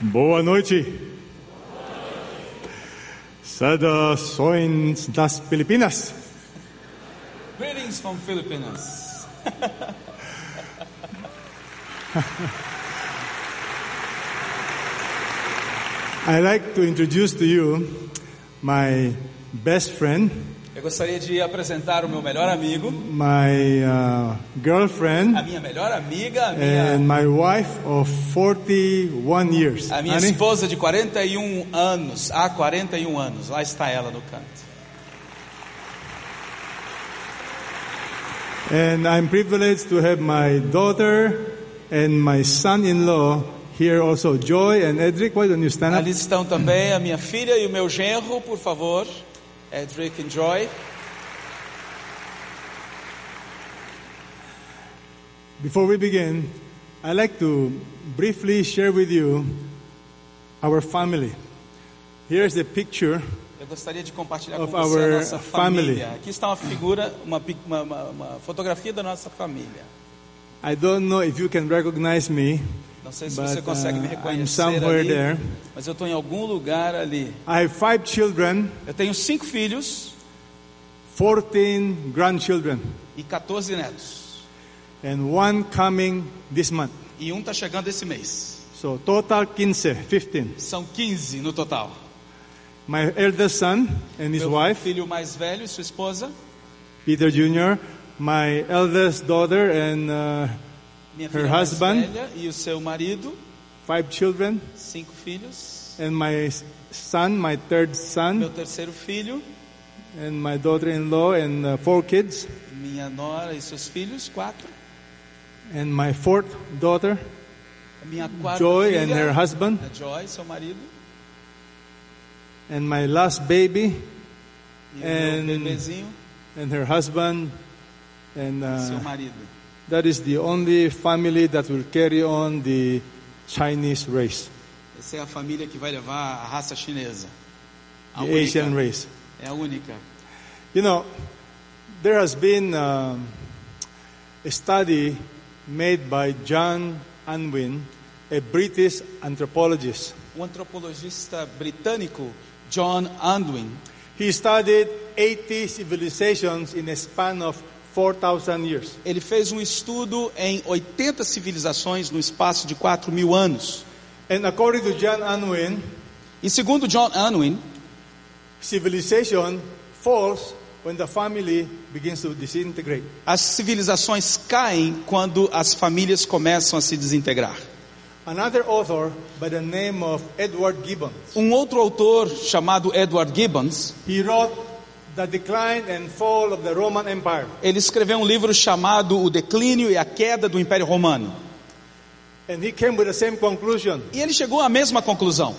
Boa noite. Saudações das Filipinas. Greetings from Philippines. I'd like to introduce to you my best friend, Eu gostaria de apresentar o meu melhor amigo, my uh, girlfriend, a minha melhor amiga, a minha, and my wife of 41 years. a minha Honey? esposa de 41 anos. Há 41 anos. Lá está ela no canto. And I'm privileged to have my daughter and my son-in-law here also. Joy and Edric, why don't you stand up? Ali estão também a minha filha e o meu genro, por favor. Edric and Joy. Before we begin, I'd like to briefly share with you our family. Here's a picture. Eu gostaria de compartilhar Of com você a our nossa family. família. Aqui está uma figura, uma- uma- uma fotografia da nossa família. I don't know if you can recognize me. Não sei se But, você consegue me uh, I'm reconhecer somewhere ali, there. mas eu estou em algum lugar ali. I have five children, Eu tenho cinco filhos 14 grandchildren, e 14 netos. and one coming this month. E um está chegando esse mês. So total 15, 15. São 15 no total. My eldest son and his Meu wife, filho mais velho e sua esposa. Peter Jr., my eldest daughter and uh, Minha Her filha mais husband. velha e o seu marido. five children, Cinco filhos. and my son, my third Meu son, terceiro filho. and my daughter-in-law, and uh, four kids, Minha nora e seus filhos. Quatro. and my fourth daughter, minha quarta Joy filha. and her husband, A Joy, seu marido. and my last baby, E And- meu and her husband, and e seu uh, marido. That is the only family that will carry on the Chinese race, Essa é a família que vai levar a raça chinesa. A the única. Asian race. É a única. You know, there has been um, a study made by John Unwin, a British anthropologist. Um antropologista britânico, John Unwin, He studied 80 civilizations in a span of 4,000 years. ele fez um estudo em 80 civilizações no espaço de 4 mil anos. And according to John Unwin, E segundo John Unwin, civilization falls when the family begins to disintegrate. as civilizações caem quando as famílias começam a se desintegrar. Another author by the name of Edward Gibbon, Um outro autor chamado Edward Gibbons, he wrote The Decline and Fall of the Roman Empire. ele escreveu um livro chamado O Declínio e a Queda do Império Romano. And he came with the same conclusion. E ele chegou à mesma conclusão.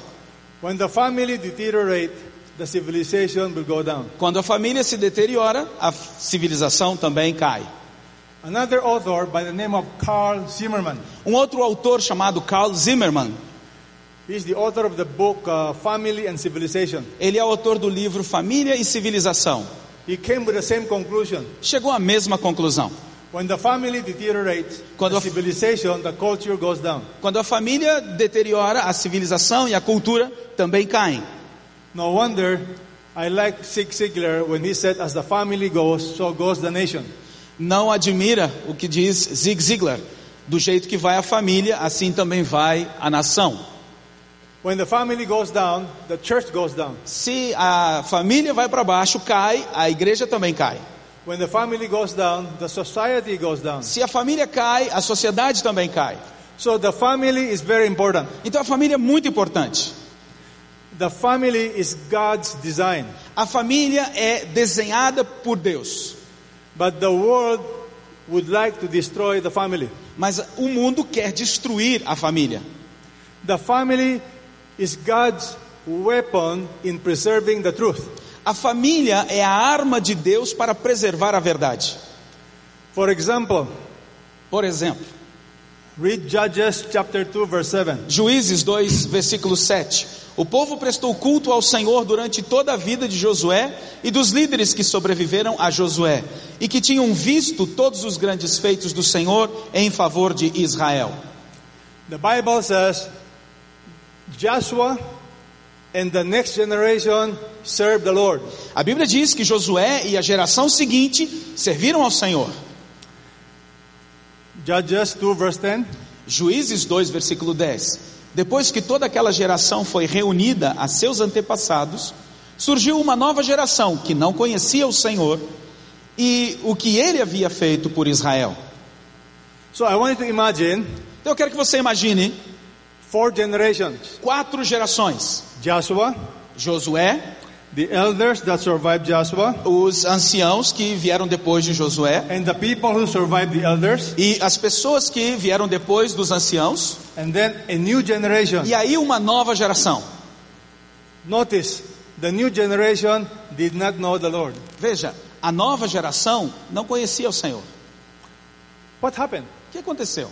When the family deteriorate, the civilization will go down. Quando a família se deteriora, a civilização também cai. Another author by the name of Carl Zimmerman, Um outro autor chamado Carl Zimmerman, book uh, Family and Civilization. ele é autor do livro Família e Civilização. He came with the same conclusion. Chegou à mesma conclusão. When the family deteriorates, Quando the a- civilization, the culture goes down. Quando a família deteriora, a civilização e a cultura também caem. No wonder I like Zig Ziglar when he said, as the family goes, so goes the nation. Não admira o que diz Zig Ziglar. Do jeito que vai a família, assim também vai a nação. When the family goes down, the church goes down. Se a família vai para baixo, cai, a igreja também cai. When the family goes down, the society goes down. Se a família cai, a sociedade também cai. So the family is very important. Então a família é muito importante. The family is God's design. A família é desenhada por Deus, But the world would like to destroy the family. mas o mundo quer destruir a família. The family is God's weapon in preserving the truth. A família é a arma de Deus para preservar a verdade. For example, Por exemplo, Read Judges chapter 2 verse 7. Juízes 2, versículo 7. O povo prestou culto ao Senhor durante toda a vida de Josué e dos líderes que sobreviveram a Josué e que tinham visto todos os grandes feitos do Senhor em favor de Israel. The Bible says Joshua and the next generation served the Lord. A Bíblia diz que Josué e a geração seguinte serviram ao Senhor. Judges 2 verse 10. Juízes 2, versículo 10. Depois que toda aquela geração foi reunida a seus antepassados, surgiu uma nova geração que não conhecia o Senhor e o que ele havia feito por Israel. So I want you to imagine Então eu quero que você imagine four generations. quatro gerações: Joshua, Josué, the elders that survived Joshua, os anciãos que vieram depois de Josué and the people who survived the elders, e as pessoas que vieram depois dos anciãos, and then a new generation. e aí uma nova geração. Notice, the new generation did not know the Lord. Veja, a nova geração não conhecia o Senhor. What happened? O que aconteceu?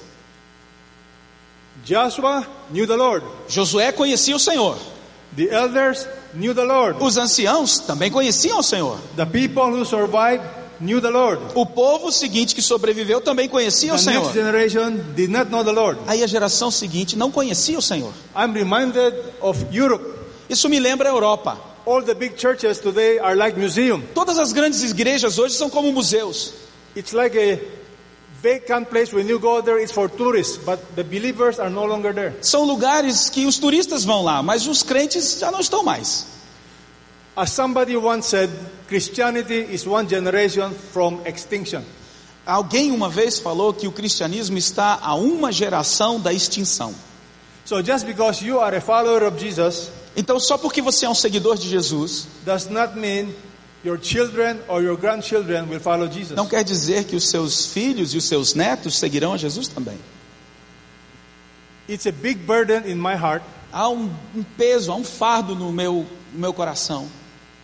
Joshua knew the Lord. Josué conhecia o Senhor. The elders knew the Lord. Os anciãos também conheciam o Senhor. The people who survived knew the Lord. O povo seguinte que sobreviveu também conhecia o The Senhor. next generation did not know the Lord. Aí a geração seguinte não conhecia o Senhor. I'm reminded of Europe. Isso me lembra a Europa. All the big churches today are like museum. Todas as grandes igrejas hoje são como museus. It's like a vacant place when you go there it's for tourists, but the believers are no longer there. São lugares que os turistas vão lá, mas os crentes já não estão mais. As somebody once said, Christianity is one generation from extinction. Alguém uma vez falou que o cristianismo está a uma geração da extinção. So just because you are a follower of Jesus Então, só porque você é um seguidor de Jesus, does not mean your children or your grandchildren will follow Jesus. não quer dizer que os seus filhos e os seus netos seguirão a Jesus também. It's a big burden in my heart Há um, um peso, há um fardo no meu, no meu coração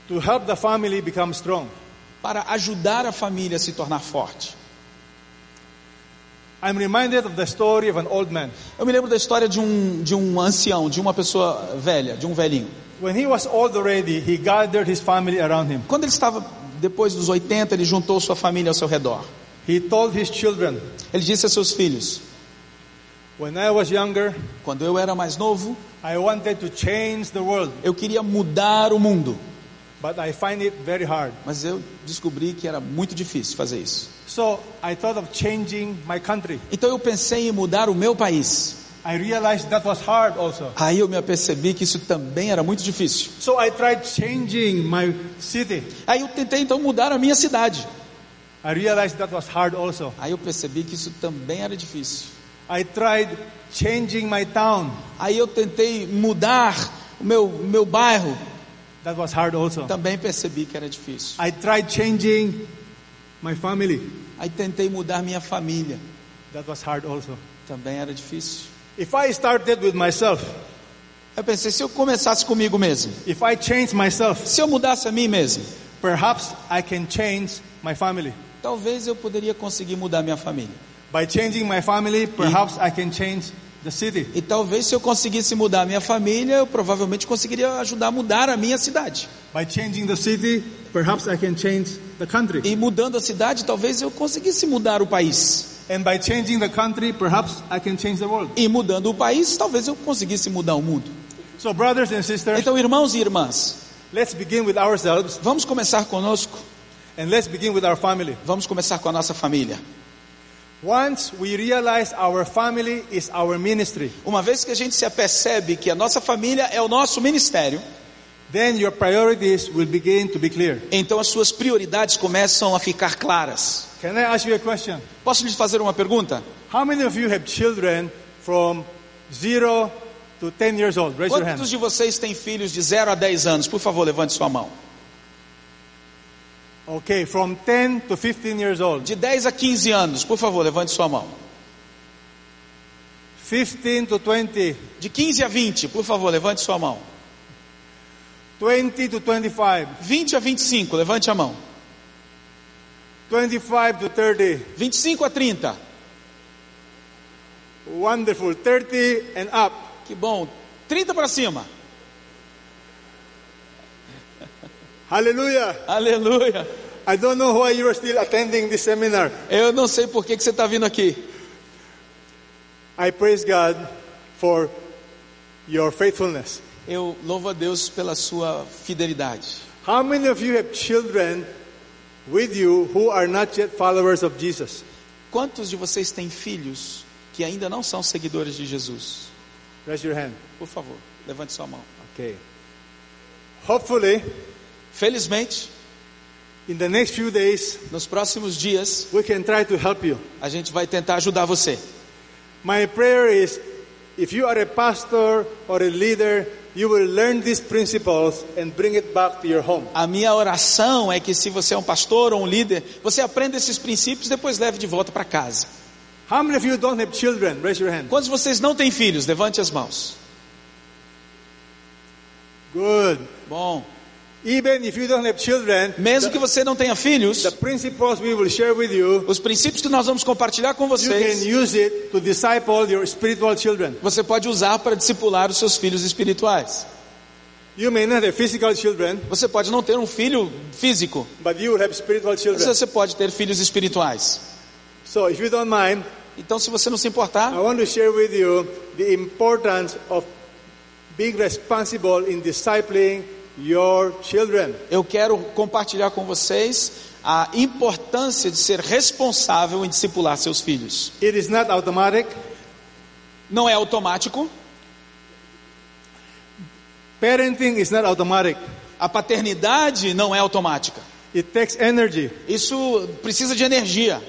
to help the family become strong. para ajudar a família a se tornar forte. I'm reminded of the story of an old man. Eu me lembro da história de um, de um ancião, de uma pessoa velha, de um velhinho. When he was old already, he gathered his family around him. Quando ele estava depois dos 80, ele juntou sua família ao seu redor. He told his children, Ele disse a seus filhos: When I was younger, Quando eu era mais novo, I wanted to change the world, eu queria mudar o mundo, but I find it very hard. mas eu descobri que era muito difícil fazer isso. So I thought of changing my country. Então eu pensei em mudar o meu país. I realized that was hard also. Aí eu me apercebi que isso também era muito difícil. So I tried changing my city. Aí eu tentei então mudar a minha cidade. I realized that was hard also. Aí eu percebi que isso também era difícil. I tried changing my town. Aí eu tentei mudar o meu, meu bairro. That was hard also. Também percebi que era difícil. I tried changing my family. Aí tentei mudar minha família. That was hard also. Também era difícil. If I started with myself, Eu pensei, se eu começasse comigo mesmo, if I change myself, se eu mudasse a mim mesmo, perhaps I can change my family. talvez eu poderia conseguir mudar minha família. By changing my family, perhaps I can change the city. E talvez se eu conseguisse mudar a minha família, eu provavelmente conseguiria ajudar a mudar a minha cidade. By changing the city, perhaps I can change the country. E mudando a cidade, talvez eu conseguisse mudar o país. And by changing the country, perhaps I can change the world. E mudando o país, talvez eu conseguisse mudar o mundo. So, brothers and sisters, Então, irmãos e irmãs, let's begin with ourselves vamos começar conosco. and let's begin with our family. Vamos começar com a nossa família. Once we realize our family is our ministry, Uma vez que a gente se apercebe que a nossa família é o nosso ministério, then your priorities will begin to be clear. então as suas prioridades começam a ficar claras. Can I ask you a question? Posso lhes fazer uma pergunta? How many of you have children from zero to 10 years old? Raise your Quantos hand. de vocês têm filhos de 0 a 10 anos? Por favor, levante sua mão. Okay, from 10 to 15 years old. De 10 a 15 anos, por favor, levante sua mão. 15 to 20. De 15 a 20, por favor, levante sua mão. 20 to 25. 20 a 25, levante a mão. 25 to 30. 25 a 30. Wonderful. 30 and up. Que bom. 30 para cima. Hallelujah. Aleluia. I don't know why you are still attending this seminar. Eu não sei por que, que você está vindo aqui. I praise God for your faithfulness. Eu louvo a Deus pela sua fidelidade. How many of you have children with you who are not yet followers of Jesus? Quantos de vocês têm filhos que ainda não são seguidores de Jesus? Raise your hand. Por favor, levante sua mão. Okay. Hopefully, Felizmente, in the next few days, nos próximos dias, we can try to help you. a gente vai tentar ajudar você. My prayer is if you are a pastor or a leader, you will learn these principles and bring it back to your home. A minha oração é que se você é um pastor ou um líder, você aprenda esses princípios e depois leve de volta para casa. How many of you don't have children? Raise your hand. Quantos de vocês não têm filhos? Levante as mãos. Good. Bom, children, mesmo que você não tenha filhos, the principles we will share with you, os princípios que nós vamos compartilhar com you can vocês, use it to disciple your spiritual children. você pode usar para discipular os seus filhos espirituais. You may not have physical children, Você pode não ter um filho físico, but you will have spiritual mas children. você pode ter filhos espirituais. So if you don't mind, Então, se você não se I importar, want to share with you the importance of being responsible in discipling your children. eu quero compartilhar com vocês a importância de ser responsável em discipular seus filhos. It is not automatic. Não é automático, Parenting is not automatic. a paternidade não é automática. It takes energy. Isso precisa de energia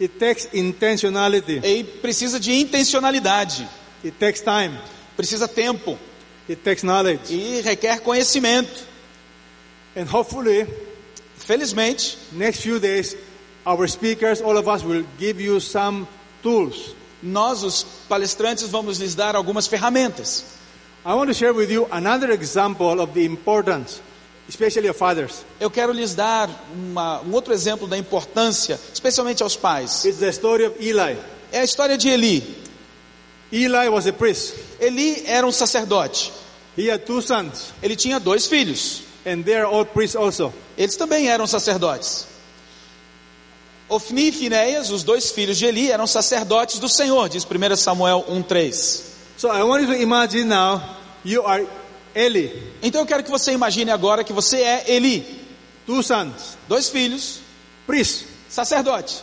It takes intentionality. e precisa de intencionalidade, It takes time. precisa tempo It takes knowledge. e requer conhecimento. And hopefully, Felizmente, next few days, our speakers, all of us, will give you some tools. nós, os palestrantes, vamos lhes dar algumas ferramentas. I want to share with you another example of the importance, especially of fathers. Eu quero lhes dar uma- um outro exemplo da importância, especialmente aos pais. It's the story of Eli. É a história de Eli. Eli was a priest. Eli era um sacerdote. He had two sons, Ele tinha dois filhos. and they are all priests also. Eles também eram sacerdotes. Ofni e Finéias, os dois filhos de Eli, eram sacerdotes do Senhor, diz 1 Samuel 1:3. So I want you to imagine now you are Eli, Então eu quero que você imagine agora que você é Eli, two sons, dois filhos, priests. sacerdote.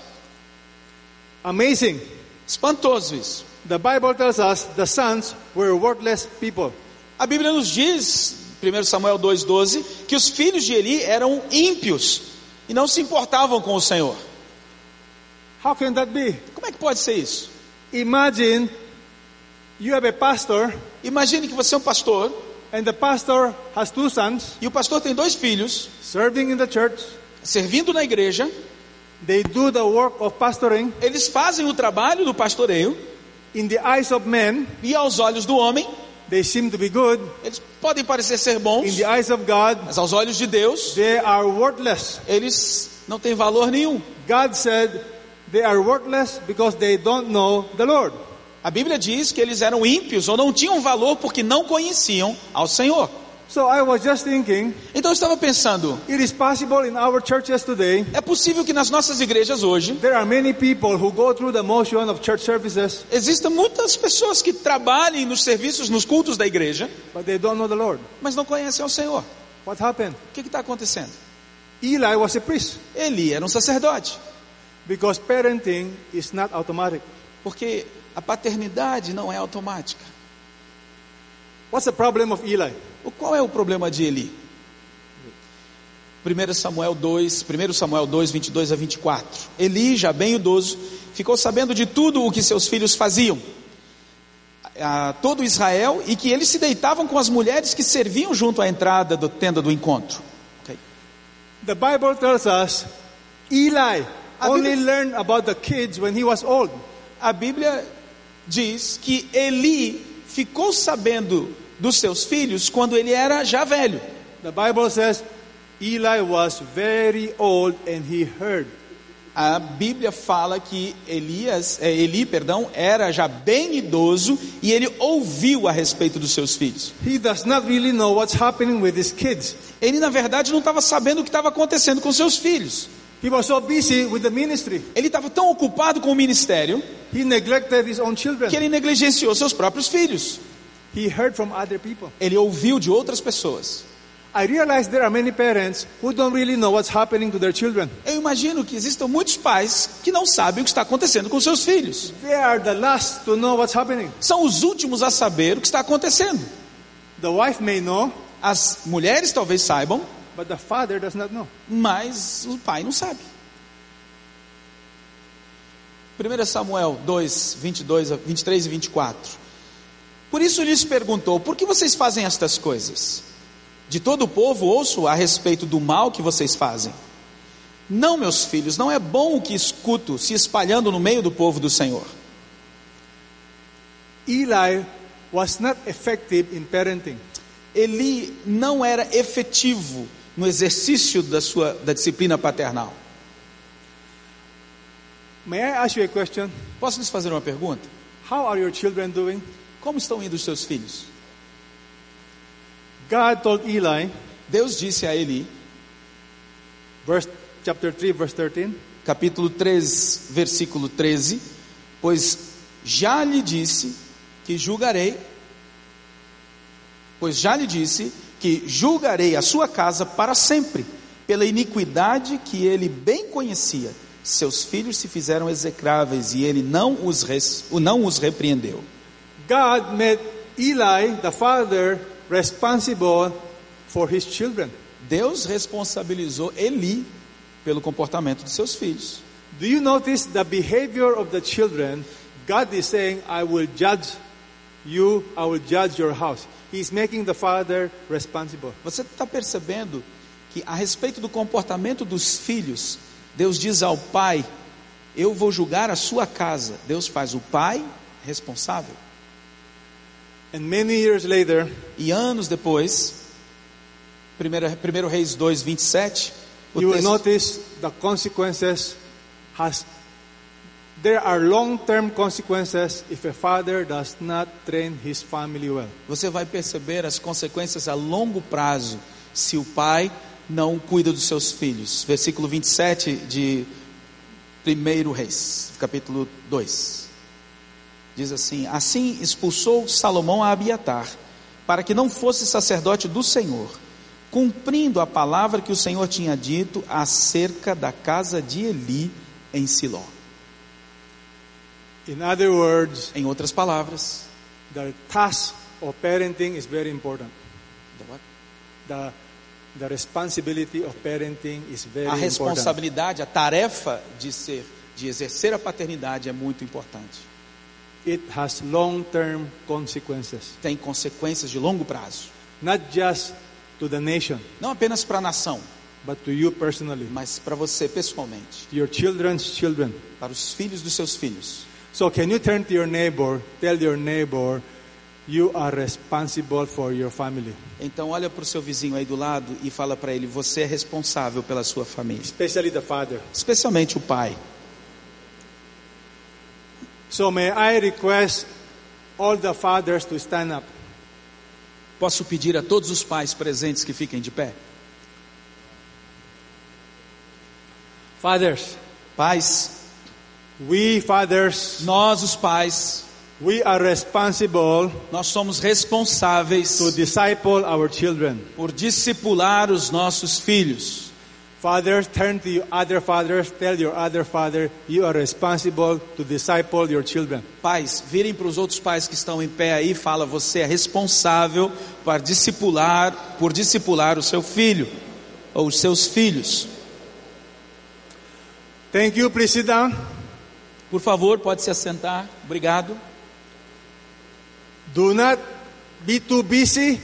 Amazing. Espantoso isso. The Bible tells us the sons were worthless people. A Bíblia nos diz, 1 Samuel 2,12, que os filhos de Eli eram ímpios e não se importavam com o Senhor. How can that be? Como é que pode ser isso? Imagine you have a pastor, Imagine que você é um pastor and the pastor has two sons e o pastor tem dois filhos serving in the church. servindo na igreja. They do the work of pastoring. Eles fazem o trabalho do pastoreio In the eyes of men, e aos olhos do homem, they seem to be good. eles podem parecer ser bons, In the eyes of God, mas aos olhos de Deus, they are worthless. eles não têm valor nenhum. God said they are worthless because they don't know the Lord. A Bíblia diz que eles eram ímpios ou não tinham valor porque não conheciam ao Senhor. So I was just thinking, Então eu estava pensando, it is possible in our churches today. é possível que nas nossas igrejas hoje There are many people who go through the motion of church services, existam muitas pessoas que trabalhem nos serviços, nos cultos da igreja, but they don't know the Lord. mas não conhecem ao Senhor. What happened? O que está acontecendo? Eli was a priest Eli era um sacerdote, because parenting is not automatic. porque a paternidade não é automática. What's the problem of Eli? Qual é o problema de Eli? 1 Samuel 2, 1 Samuel 2, 22 a 24. Eli, já bem idoso, ficou sabendo de tudo o que seus filhos faziam, a todo Israel, e que eles se deitavam com as mulheres que serviam junto à entrada da tenda do encontro. Ok. The Bible tells us Eli only learned about the kids when he was old. A Bíblia diz que Eli ficou sabendo dos seus filhos quando ele era já velho. The Bible says Eli was very old and he heard a Bíblia fala que Elias, é, Eli, perdão, era já bem idoso e ele ouviu a respeito dos seus filhos. He does not really know what's happening with his kids. Ele na verdade não estava sabendo o que estava acontecendo com seus filhos. He was so busy with the ministry. Ele estava tão ocupado com o ministério He neglected his own que children. ele negligenciou seus próprios filhos. He heard from other people. Ele ouviu de outras pessoas. I realize there are many parents who don't really know what's happening to their children. Eu imagino que existam muitos pais que não sabem o que está acontecendo com seus filhos. They are the last to know what's happening. São os últimos a saber o que está acontecendo. The wife may know, As mulheres talvez saibam, but the father does not know. mas o pai não sabe. 1 Samuel 2, 22, a 23 e 24. Por isso lhes perguntou: Por que vocês fazem estas coisas? De todo o povo ouço a respeito do mal que vocês fazem. Não, meus filhos, não é bom o que escuto se espalhando no meio do povo do Senhor. Eli was not effective in parenting. Eli não era efetivo no exercício da sua da disciplina paternal. May I ask you a question? Posso lhes fazer uma pergunta? How are your children doing? Como estão indo os seus filhos? God told Eli, Deus disse a Eli, verse chapter 3 verse 13, capítulo 3, versículo 13: Pois já lhe disse que julgarei, pois já lhe disse que julgarei a sua casa para sempre, pela iniquidade que ele bem conhecia. Seus filhos se fizeram execráveis e ele não os, res, não os repreendeu. God made Eli, the father, responsible for his children. Deus responsabilizou Eli pelo comportamento de seus filhos. Do you notice the behavior of the children? God is saying, I will judge you, I will judge your house. He's making the father responsible. Você está percebendo que a respeito do comportamento dos filhos, Deus diz ao pai: Eu vou julgar a sua casa. Deus faz o pai responsável. And many years later, E anos depois, 1 Reis 2, 27, o you will texto, notice the consequences has there are long-term consequences if a father does not train his family well. você vai perceber as consequências a longo prazo se o pai não cuida dos seus filhos. Versículo 27 de 1 Reis, capítulo 2. Diz assim: Assim expulsou Salomão a Abiatar, para que não fosse sacerdote do Senhor, cumprindo a palavra que o Senhor tinha dito acerca da casa de Eli em Siló. In other words, Em outras palavras, the task of parenting is very important. The the responsibility of parenting is very a important. responsabilidade, a tarefa de ser, de exercer a paternidade é muito importante. It has long-term consequences, Tem consequências de longo prazo, not just to the nation, não apenas para a nação, but to you personally, mas para você pessoalmente, your children's children. para os filhos dos seus filhos. So can you turn to your neighbor, tell your neighbor, you are responsible for your family, Então olha para o seu vizinho aí do lado e fala para ele: você é responsável pela sua família, especially the father. especialmente o pai. So may I request all the fathers to stand up. Posso pedir a todos os pais presentes que fiquem de pé? Fathers, Pais, we fathers, nós os pais, we are responsible nós somos responsáveis to disciple our children. por discipular os nossos filhos. Fathers, turn to your other fathers, tell your other father, you are responsible to disciple your children. Pais, virem para os outros pais que estão em pé aí fala: você é responsável para discipular, por discipular o seu filho ou os seus filhos. Thank you. Please sit down. Por favor, pode se assentar. Obrigado. Do not be too busy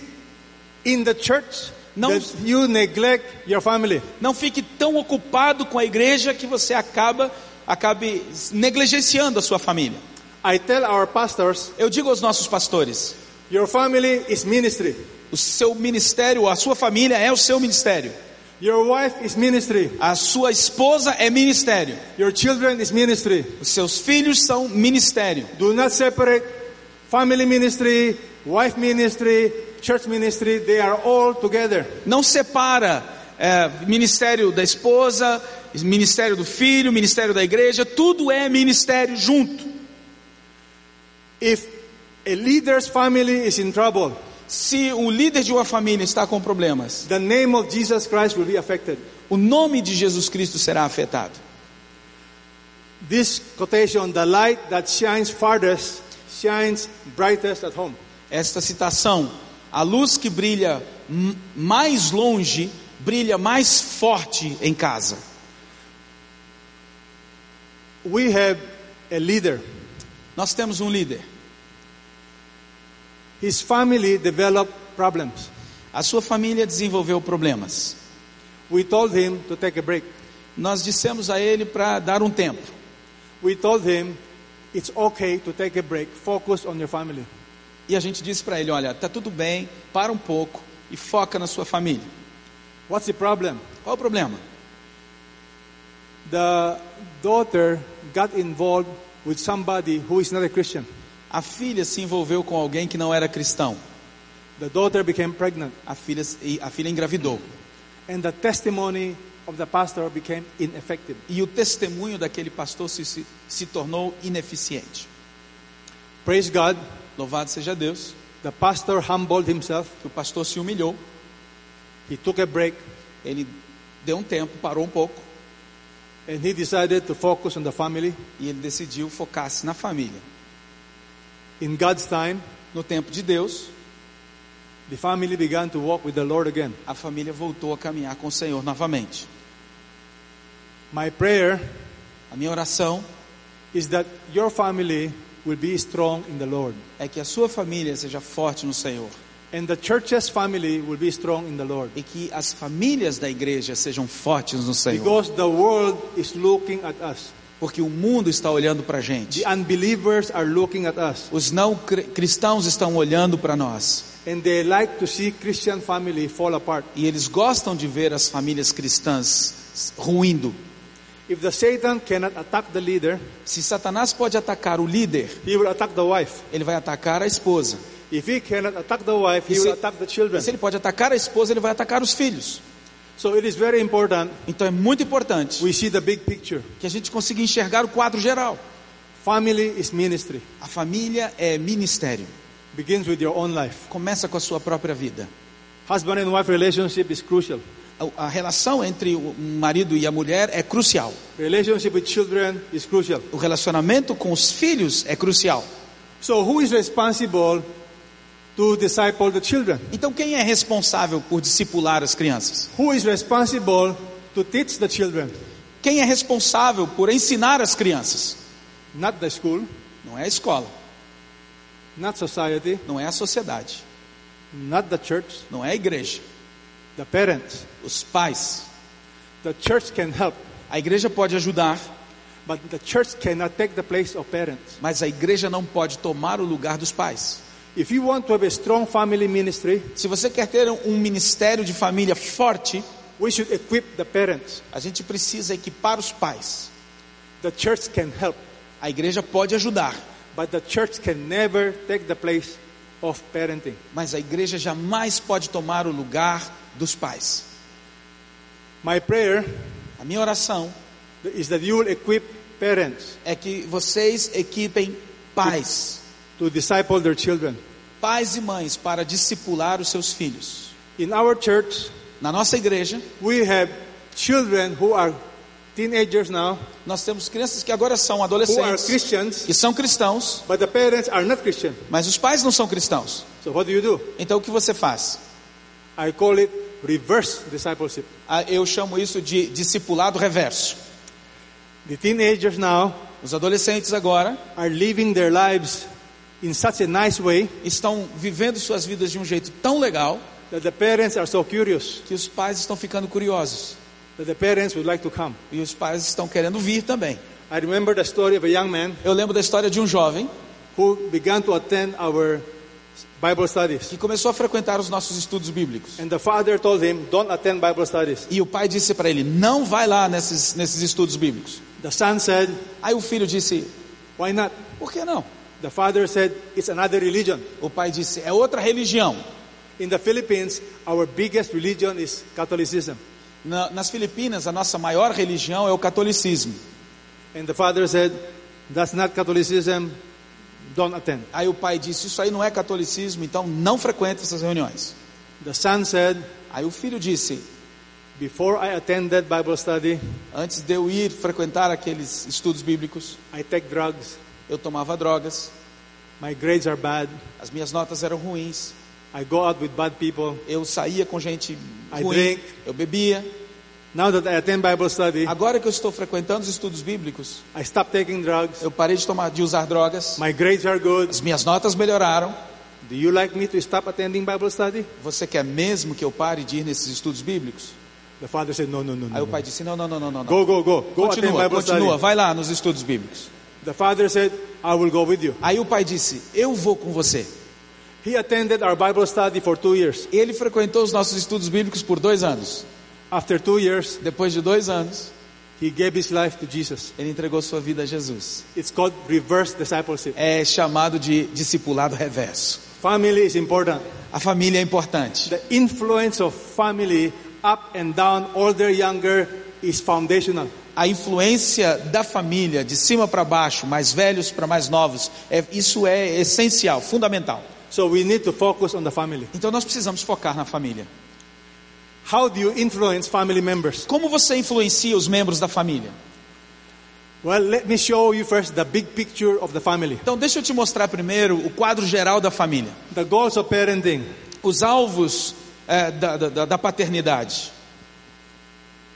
in the church Não- you neglect your family. Não fique tão ocupado com a igreja que você acaba acabe negligenciando a sua família. I tell our pastors, Eu digo aos nossos pastores: your family is ministry. o seu ministério, a sua família é o seu ministério. Your wife is ministry. A sua esposa é ministério. Your children is ministry. Os seus filhos são ministério. Do not separate family ministry, wife ministry, church ministry. They are all together. Não separa é, ministério da esposa, ministério do filho, ministério da igreja. Tudo é ministério junto. If a leader's family is in trouble, Se o líder de uma família está com problemas, the name of Jesus Christ will be affected. o nome de Jesus Cristo será afetado. This quotation, the light that shines farthest shines brightest at home. Esta citação: a luz que brilha mais longe brilha mais forte em casa. We have a leader. Nós temos um líder. His family developed problems. A sua família desenvolveu problemas. We told him to take a break. Nós dissemos a ele para dar um tempo. We told him it's okay to take a break. Focus on your family. E a gente disse para ele: olha, tá tudo bem, para um pouco e foca na sua família. What's the problem? Qual o problema? The daughter got involved with somebody who is not a Christian. A filha se envolveu com alguém que não era cristão. The daughter became pregnant, A filha, e a filha engravidou. and the testimony of the pastor became ineffective. E o testemunho daquele pastor se, se, se tornou ineficiente. Praise God. Louvado seja Deus, The pastor humbled himself. o pastor se humilhou, He took a break, ele deu um tempo, parou um pouco and he decided to focus on the family. e ele decidiu focar-se na família. In God's time, No tempo de Deus, the family began to walk with the Lord again. a família voltou a caminhar com o Senhor novamente. My prayer A minha oração is that your family will be strong in the Lord, é que a sua família seja forte no Senhor and the church's family will be strong in the Lord. e que as famílias da igreja sejam fortes no Senhor, Because the world is looking at us. porque o mundo está olhando para a gente. The unbelievers are looking at us. Os não cri- cristãos estão olhando para nós And they like to see Christian family fall apart. e eles gostam de ver as famílias cristãs ruindo. If the Satan cannot attack the leader, Se Satanás pode atacar o líder, he will attack the wife. ele vai atacar a esposa. If he cannot attack the wife, he se- will attack the children. Se ele pode atacar a esposa, ele vai atacar os filhos. So it is very important Então é muito importante we see the big picture. que a gente consiga enxergar o quadro geral. Family is ministry. A família é ministério. Begins with your own life. Começa com a sua própria vida. Husband and wife relationship is crucial. A, relação entre o marido e a mulher é crucial. Relationship with children is crucial. O relacionamento com os filhos é crucial. So who is responsible to disciple the children? Então quem é responsável por discipular as crianças? Who is responsible to teach the children? Quem é responsável por ensinar as crianças? Not the school, Não é a escola, not society, não é a sociedade, not the church, não é a igreja, the parents. os pais. The church can help, A igreja pode ajudar, but the church cannot take the place of parents. mas a igreja não pode tomar o lugar dos pais. If you want to have a strong family ministry, Se você quer ter um ministério de família forte, we should equip the parents. a gente precisa equipar os pais. The church can help, A igreja pode ajudar, but the church can never take the place of parenting. mas a igreja jamais pode tomar o lugar dos pais. My prayer A minha oração is that you will equip parents é que vocês equipem pais, to disciple their children. pais e mães para discipular os seus filhos. In our church, Na nossa igreja, we have children who are teenagers now, nós temos crianças que agora são who are adolescentes Christians, e são cristãos, but the parents are not Christian. mas os pais não são cristãos. So what do you do? Então o que você faz? I call it reverse discipleship. Ah, Eu chamo isso de discipulado reverso. The teenagers now Os adolescentes agora are living their lives in such a nice way estão vivendo suas vidas de um jeito tão legal that the parents are so curious que os pais estão ficando curiosos that the parents would like to come. e os pais estão querendo vir também. I remember the story of a young man Eu lembro da história de um jovem who began to attend our Bible studies. que começou a frequentar os nossos estudos bíblicos. And the father told him, Don't attend Bible studies. E o pai disse para ele: Não vai lá nesses, nesses estudos bíblicos. The son said, Aí o filho disse: Why not? Por que não? The father said, It's another religion. O pai disse: É outra religião. In the Philippines, our biggest religion is Catholicism. Na- nas Filipinas, a nossa maior religião é o catolicismo. And the father said, That's not Catholicism. Don't attend. Aí o pai disse: Isso aí não é catolicismo, então não frequente essas reuniões. The son said, Aí o filho disse: Before I attend that Bible study, Antes de eu ir frequentar aqueles estudos bíblicos, I take drugs. eu tomava drogas, My grades are bad. as minhas notas eram ruins, I go out with bad people. eu saía com gente I ruim, drink. eu bebia. Now that I attend Bible study, Agora que eu estou frequentando os estudos bíblicos, I stop taking drugs. eu parei de tomar, de usar drogas, My grades are good. as minhas notas melhoraram. Do you like me to stop attending Bible study? Você quer mesmo que eu pare de ir nesses estudos bíblicos? The father said, No, no, no, Aí o pai disse: Não, não, não, não, não. Go, go, go. Go Continua, continua, vai lá nos estudos bíblicos. The father said, I will go with you. Aí o pai disse: Eu vou com você. He attended our Bible study for two years. Ele frequentou os nossos estudos bíblicos por dois anos. After two years, Depois de dois anos, he gave his life to Jesus. ele entregou sua vida a Jesus. It's called reverse discipleship. É chamado de discipulado reverso. Family is important. A família é importante. The influence of family, up and down, older, younger, is foundational. A influência da família, de cima para baixo, mais velhos para mais novos, é- isso é essencial, fundamental. So we need to focus on the family. Então nós precisamos focar na família. How do you influence family members? Como você influencia os membros da família? Well, let me show you first the big picture of the family. Então deixa eu te mostrar primeiro o quadro geral da família. The goals of parenting. Os alvos é, da, da, da paternidade.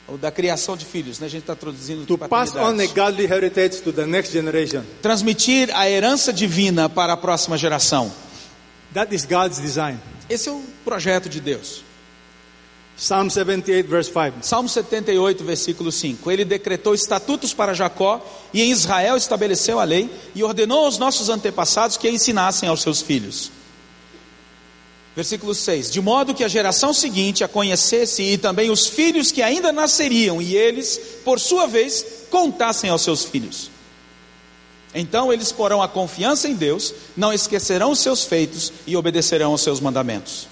Ou da criação de filhos, né? A gente está traduzindo To pass on a godly heritage to the next generation. Transmitir a herança divina para a próxima geração. That is God's design. Esse é o projeto de Deus. Psalm 78, verse 5. Salmo 78, versículo 5. Ele decretou estatutos para Jacó e em Israel estabeleceu a lei e ordenou aos nossos antepassados que a ensinassem aos seus filhos. Versículo 6: De modo que a geração seguinte a conhecesse e também os filhos que ainda nasceriam e eles, por sua vez, contassem aos seus filhos. Então eles porão a confiança em Deus, não esquecerão os seus feitos e obedecerão aos seus mandamentos.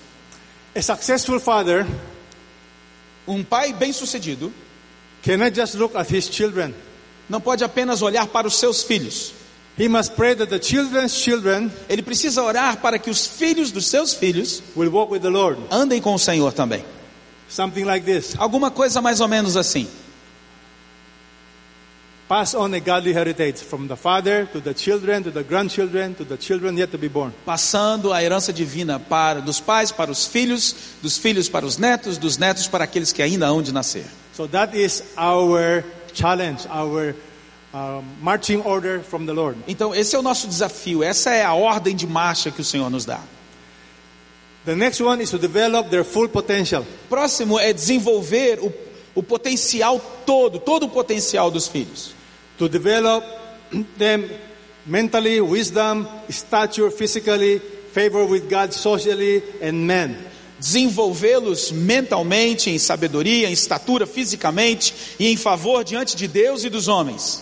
A successful father Um pai bem-sucedido cannot just look at his children. não pode apenas olhar para os seus filhos. He must pray that the children's children Ele precisa orar para que os filhos dos seus filhos will walk with the Lord. andem com o Senhor também. Something like this. Alguma coisa mais ou menos assim. Pass on a godly heritage from the father to the children, to the grandchildren, to the children yet to be born. Passando a herança divina para dos pais para os filhos, dos filhos para os netos, dos netos para aqueles que ainda hão de nascer. So that is our challenge, our um, marching order from the Lord. Então esse é o nosso desafio, essa é a ordem de marcha que o Senhor nos dá. The next one is to develop their full potential. Próximo é desenvolver o, o potencial todo, todo o potencial dos filhos. To develop them mentally, wisdom, stature, physically, favor with God socially, and men. desenvolvê-los mentalmente, em sabedoria, em estatura, fisicamente e em favor diante de Deus e dos homens.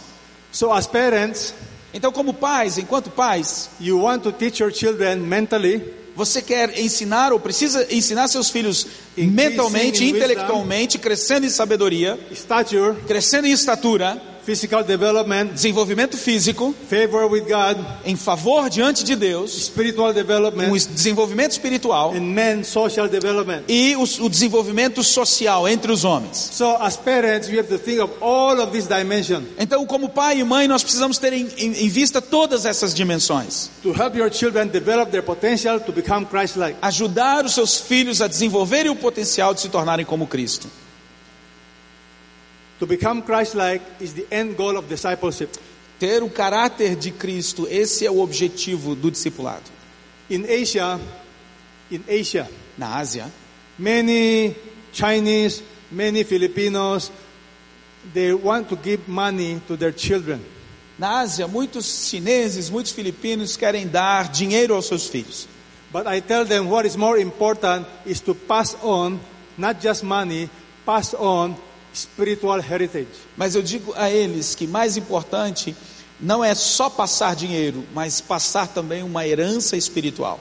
So, as parents, Então, como pais, enquanto pais, you want to teach your children mentally, você quer ensinar ou precisa ensinar seus filhos mentalmente, in intelectualmente, crescendo em sabedoria, stature, crescendo em estatura, physical development, desenvolvimento físico, favor with God, em favor diante de Deus, spiritual development, desenvolvimento espiritual and men social development. e o, o desenvolvimento social entre os homens. So, as parents, you have to think of all of these dimensions Então, como pai e mãe, nós precisamos ter em, em- em vista todas essas dimensões. to help your children develop their potential to become Christ-like. Ajudar os seus filhos a desenvolverem o potencial de se tornarem como Cristo. To become Christ-like is the end goal of discipleship. Ter o caráter de Cristo, esse é o objetivo do discipulado. In Asia, in Asia, Na Ásia, many Chinese, many Filipinos, they want to give money to their children. na Ásia, muitos chineses, muitos filipinos querem dar dinheiro aos seus filhos. But I tell them what is more important is to pass on, not just money, pass on spiritual heritage. Mas eu digo a eles que mais importante não é só passar dinheiro, mas passar também uma herança espiritual.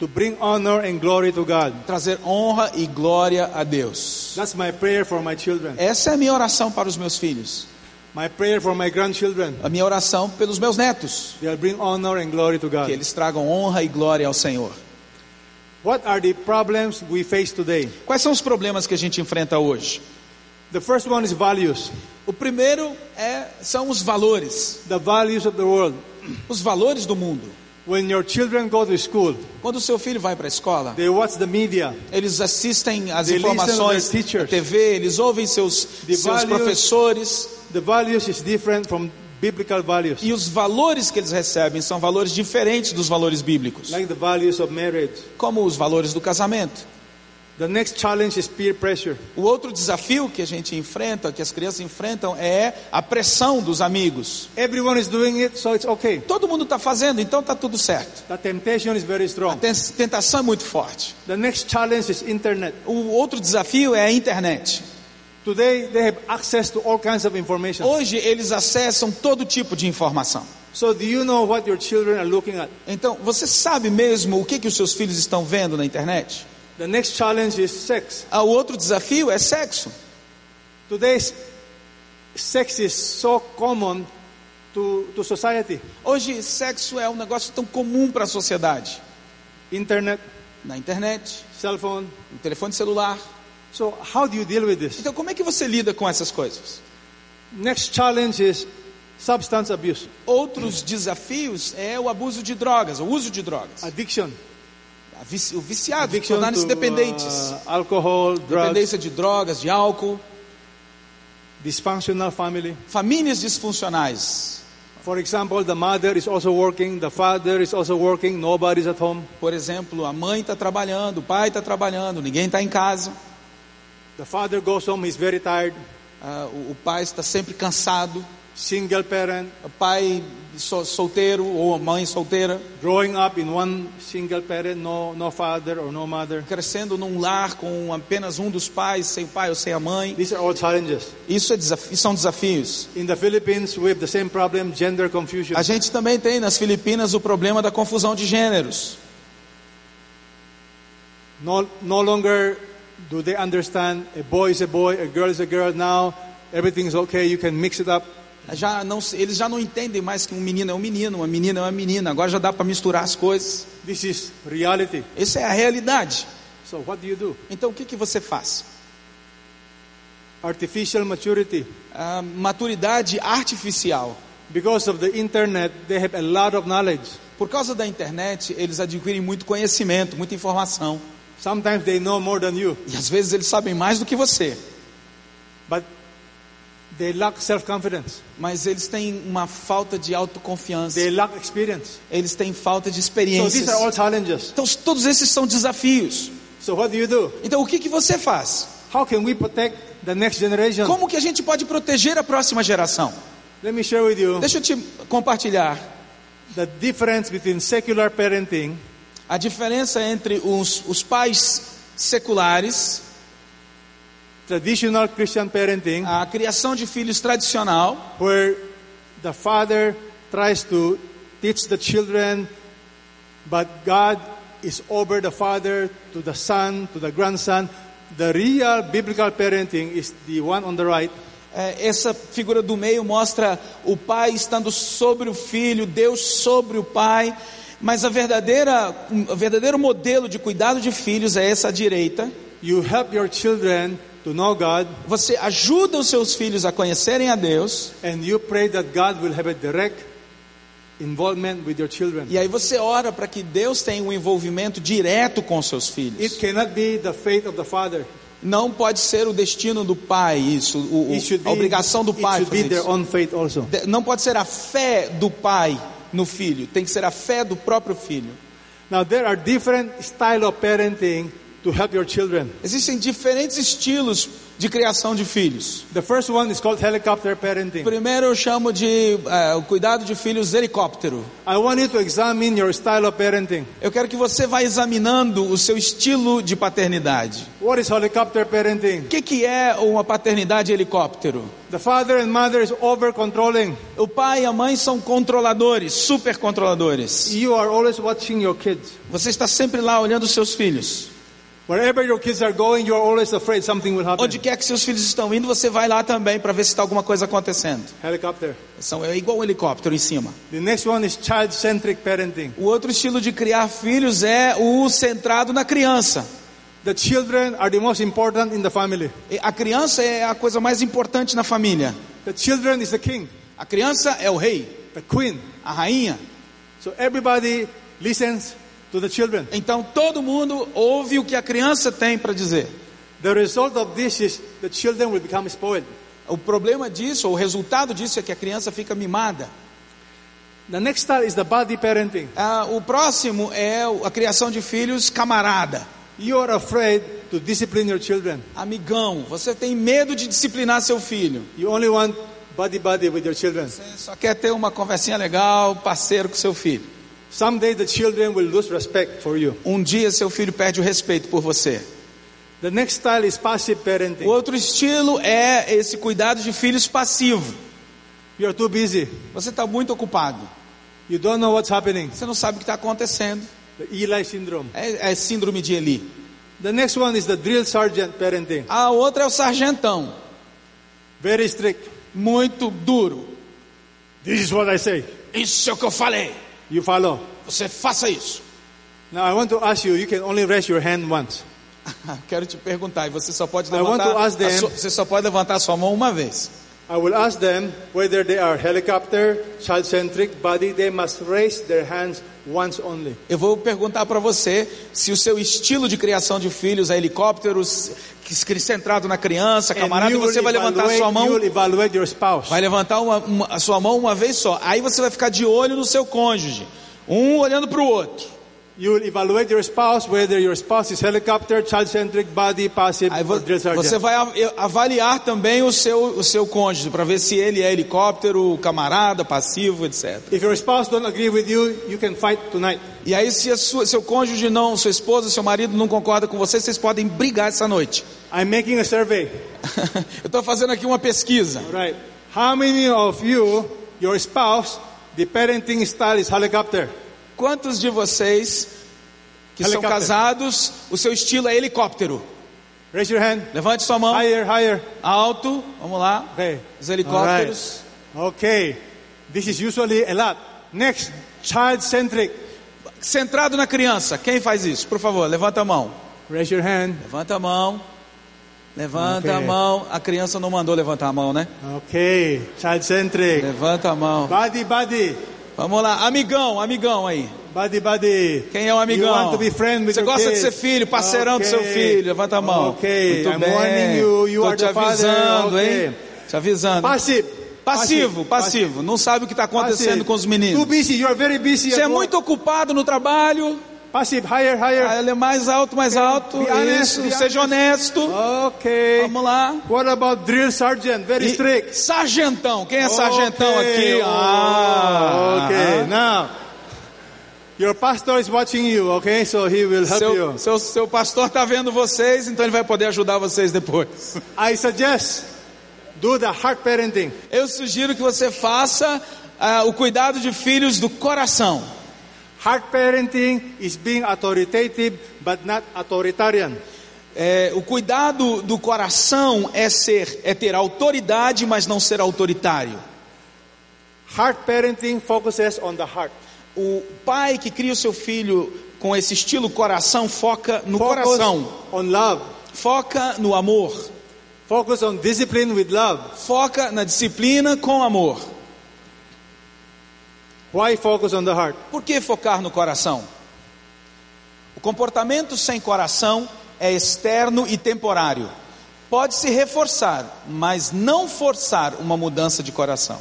To bring honor and glory to God. Trazer honra e glória a Deus. That's my prayer for my children. Essa é a minha oração para os meus filhos. My prayer for my grandchildren. A minha oração pelos meus netos. They'll bring honor and glory to Que God. eles tragam honra e glória ao Senhor. What are the problems we face today? Quais são os problemas que a gente enfrenta hoje? The first one is values. O primeiro é, são os valores. The values of the world. Os valores do mundo. When your children go to school, Quando o seu filho vai para a escola, they watch the media. eles assistem às to informações da. TV, eles ouvem seus, The seus values- professores. The values is different from biblical values. E os valores que eles recebem são valores diferentes dos valores bíblicos, Like the values of marriage. como os valores do casamento. The next challenge is peer pressure. O outro desafio que a gente enfrenta, que as crianças enfrentam, é a pressão dos amigos. Everyone is doing it, so it's okay. Todo mundo está fazendo, então está tudo certo. The temptation is very A strong. ten- tentação é muito forte. The next challenge is internet. O outro desafio é a internet. Today they have access to all kinds of information. Hoje eles acessam todo tipo de informação. So do you know what your children are looking at? Então, você sabe mesmo o que, que os seus filhos estão vendo na internet? The next challenge is sex. Ah, O outro desafio é sexo. Today's sex is so common to, to society. Hoje, sexo é um negócio tão comum para a sociedade. Internet, Na internet, cell phone. no telefone celular. So how do you deal with this? Então, como é que você lida com essas coisas? Next challenge is substance abuse, Outros desafios é o abuso de drogas, o uso de drogas. addiction, O viciado, tornar-se to dependentes. uh, alcohol, drugs, Dependência de drogas, de álcool. dysfunctional family. Famílias disfuncionais. For example, the mother is also working, the father is also working, nobody's at home. Por exemplo, a mãe está trabalhando, o pai está trabalhando, ninguém está em casa. The father goes home, he's very tired. Ah, o, pai está sempre cansado. Single parent, O pai so- solteiro ou a mãe solteira, growing up in one single parent, no, no father or no mother. crescendo num lar com apenas um dos pais, sem o pai ou sem a mãe. These are all challenges. Isso é desafi- são desafios. In the Philippines, we have the same problem, gender confusion. A gente também tem nas Filipinas o problema da confusão de gêneros. No, no longer do they understand a boy is a boy, a girl is a girl. Now everything's okay, you can mix it up. Já não, eles já não entendem mais que um menino é um menino, uma menina é uma menina. Agora já dá para misturar as coisas. This is reality. Essa é a realidade. So what do you do? Então o que, que você faz? Artificial maturity. A maturidade artificial. Because of the internet, they have a lot of knowledge. Por causa da internet, eles adquirem muito conhecimento, muita informação. Sometimes they know more than you, E às vezes eles sabem mais do que você. but they lack self-confidence. Mas eles têm uma falta de autoconfiança. They lack experience. Eles têm falta de So experiências. these are all challenges. Então todos esses são desafios. So what do you do? Então o que, que você faz? How can we protect the next generation? Como que a gente pode proteger a próxima geração? Let me share with you Deixa eu te compartilhar the difference between secular parenting a diferença entre os, os pais seculares, traditional Christian parenting, a criação de filhos tradicional, where the father tries to teach the children, but God is over the father to the son, to the grandson. The real biblical parenting is the one on the right. É, essa figura do meio mostra o pai estando sobre o filho, Deus sobre o pai. Mas a verdadeira, o verdadeiro modelo de cuidado de filhos é essa direita. You help your children to know God, Você ajuda os seus filhos a conhecerem a Deus. and you pray that God will have a direct involvement with your children. E aí você ora para que Deus tenha um envolvimento direto com seus filhos. It cannot be the faith of the father. Não pode ser o destino do pai isso, o- It a be, obrigação do it pai should be their own faith also. Não pode ser a fé do pai no filho, tem que ser a fé do próprio filho. Now there are different style of parenting to help your children. Existem diferentes estilos de criação de filhos. The first one is called helicopter parenting. Primeiro eu chamo de o cuidado de filhos helicóptero. I want you to examine your style of parenting. Eu quero que você vá examinando o seu estilo de paternidade. What is helicopter parenting? O que, que é uma paternidade helicóptero? The father and mother is over controlling. O pai e a mãe são controladores, super controladores. You are always watching your kids. Você está sempre lá olhando os seus filhos. Onde quer que seus filhos estão indo, você vai lá também para ver se está alguma coisa acontecendo. Helicopter. São, é igual um helicóptero em cima. The next one is child-centric parenting. O outro estilo de criar filhos é o centrado na criança. The children are the most important in the family. A criança é a coisa mais importante na família. The children is the king, A criança é o rei, the queen. a rainha. So everybody listens to the children. Então todo mundo ouve o que a criança tem para dizer. The result of this is the children will become spoiled. O problema disso, o resultado disso é que a criança fica mimada. The next style is the body parenting. Ah, o próximo é a criação de filhos camarada, You are afraid to discipline your children. amigão. Você tem medo de disciplinar seu filho. You only want buddy buddy with your children. Você só quer ter uma conversinha legal, parceiro com seu filho. Someday the children will lose respect for you. Um dia seu filho perde o respeito por você. The next style is passive O parenting. outro estilo é esse cuidado de filhos passivo. You are too busy. Você está muito ocupado. You don't know what's happening. Você não sabe o que está acontecendo. The Eli syndrome. É, é síndrome de Eli. The next one is the drill sergeant parenting. A outra é o sargentão. Very strict. Muito duro. This is what I say. Isso é o que eu falei. You follow. Você faça isso. Now I want to ask you, you can only raise your hand once. Quero te perguntar, e você só pode levantar, them- sua, você só pode levantar sua mão uma vez. I will ask them whether they are helicopter, child-centric, body. They must raise their hands once only. Eu vou perguntar para você se o seu estilo de criação de filhos é helicópteros, centrado na criança, camarada, e você vai levantar a sua mão, vai levantar uma- uma- a sua mão uma vez só. Aí você vai ficar de olho no seu cônjuge, um olhando para o outro. You will evaluate your spouse whether your spouse is helicopter, child-centric, body, passive, Aí vo- você vai av- avaliar também o seu, o seu cônjuge para ver se ele é helicóptero, camarada, passivo, etc. If your spouse don't agree with you, you can fight tonight. E aí, se sua, seu cônjuge não, sua esposa, seu marido não concorda com você, vocês podem brigar essa noite. I'm making a survey. Eu estou fazendo aqui uma pesquisa. All right. How many of you, your spouse, the parenting style is helicopter? Quantos de vocês que são casados, o seu estilo é helicóptero? Raise your hand. Levante sua mão, Higher, higher. alto, vamos lá. Okay. Os helicópteros. Okay. This is usually a lot. Next, child-centric. Centrado na criança, quem faz isso? Por favor, levanta a mão. Raise your hand. Levanta a mão. Levanta a Ok. mão. A criança não mandou levantar a mão, né? Okay. Child-centric. Levanta a mão. Body, body. Vamos lá, amigão, amigão aí. Buddy, buddy. Quem é o amigão? Você gosta de ser filho, parceirão do seu Okay. filho. Levanta a mão. Okay, Muito I'm bem. you. You Tô te avisando, Okay. hein? Te avisando. Passive. Passivo, passivo. Não sabe o que está acontecendo Passive. com os meninos. busy. Você é muito ocupado no trabalho. Passive. Higher, higher. Ah, Ele é mais alto, mais alto. Be honest, Isso. Seja honesto. Okay. Vamos lá. What about drill sergeant? Very E strict. sargentão. Quem é sargentão Okay. aqui? Ah, okay. Now, your pastor is watching you. Okay, so he will help Seu, you. seu, seu pastor está vendo vocês, então ele vai poder ajudar vocês depois. I suggest do the heart parenting. Eu sugiro que você faça ah, o cuidado de filhos do coração. Heart parenting is being authoritative but not authoritarian. É, o cuidado do coração é ser, é ter autoridade, mas não ser autoritário. Heart parenting focuses on the heart. O pai que cria o seu filho com esse estilo coração foca no Focus coração, on love. foca no amor, Focus on discipline with love. foca na disciplina com amor. Why focus on the heart? Por que focar no coração? O comportamento sem coração é externo e temporário. Pode se reforçar, mas não forçar uma mudança de coração.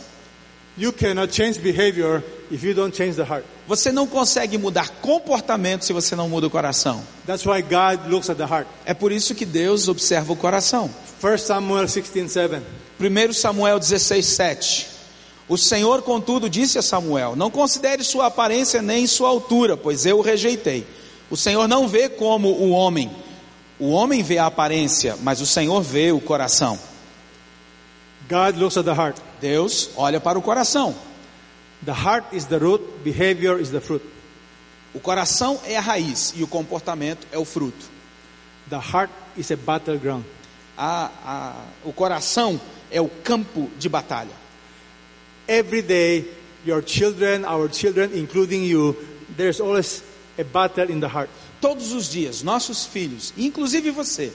You cannot change behavior if you don't change the heart. Você não consegue mudar comportamento se você não muda o coração. That's why God looks at the heart. É por isso que Deus observa o coração. 1 Samuel 16:7. 1 Samuel 16, 7. O Senhor, contudo, disse a Samuel: Não considere sua aparência nem sua altura, pois eu o rejeitei. O Senhor não vê como o homem. O homem vê a aparência, mas o Senhor vê o coração. God looks at the heart. Deus olha para o coração. The heart is the root, behavior is the fruit. O coração é a raiz e o comportamento é o fruto. The heart is a battleground. A, a, o coração é o campo de batalha. Every day, your children, our children, including you, there's always a battle in the heart. Todos os dias, nossos filhos, inclusive você,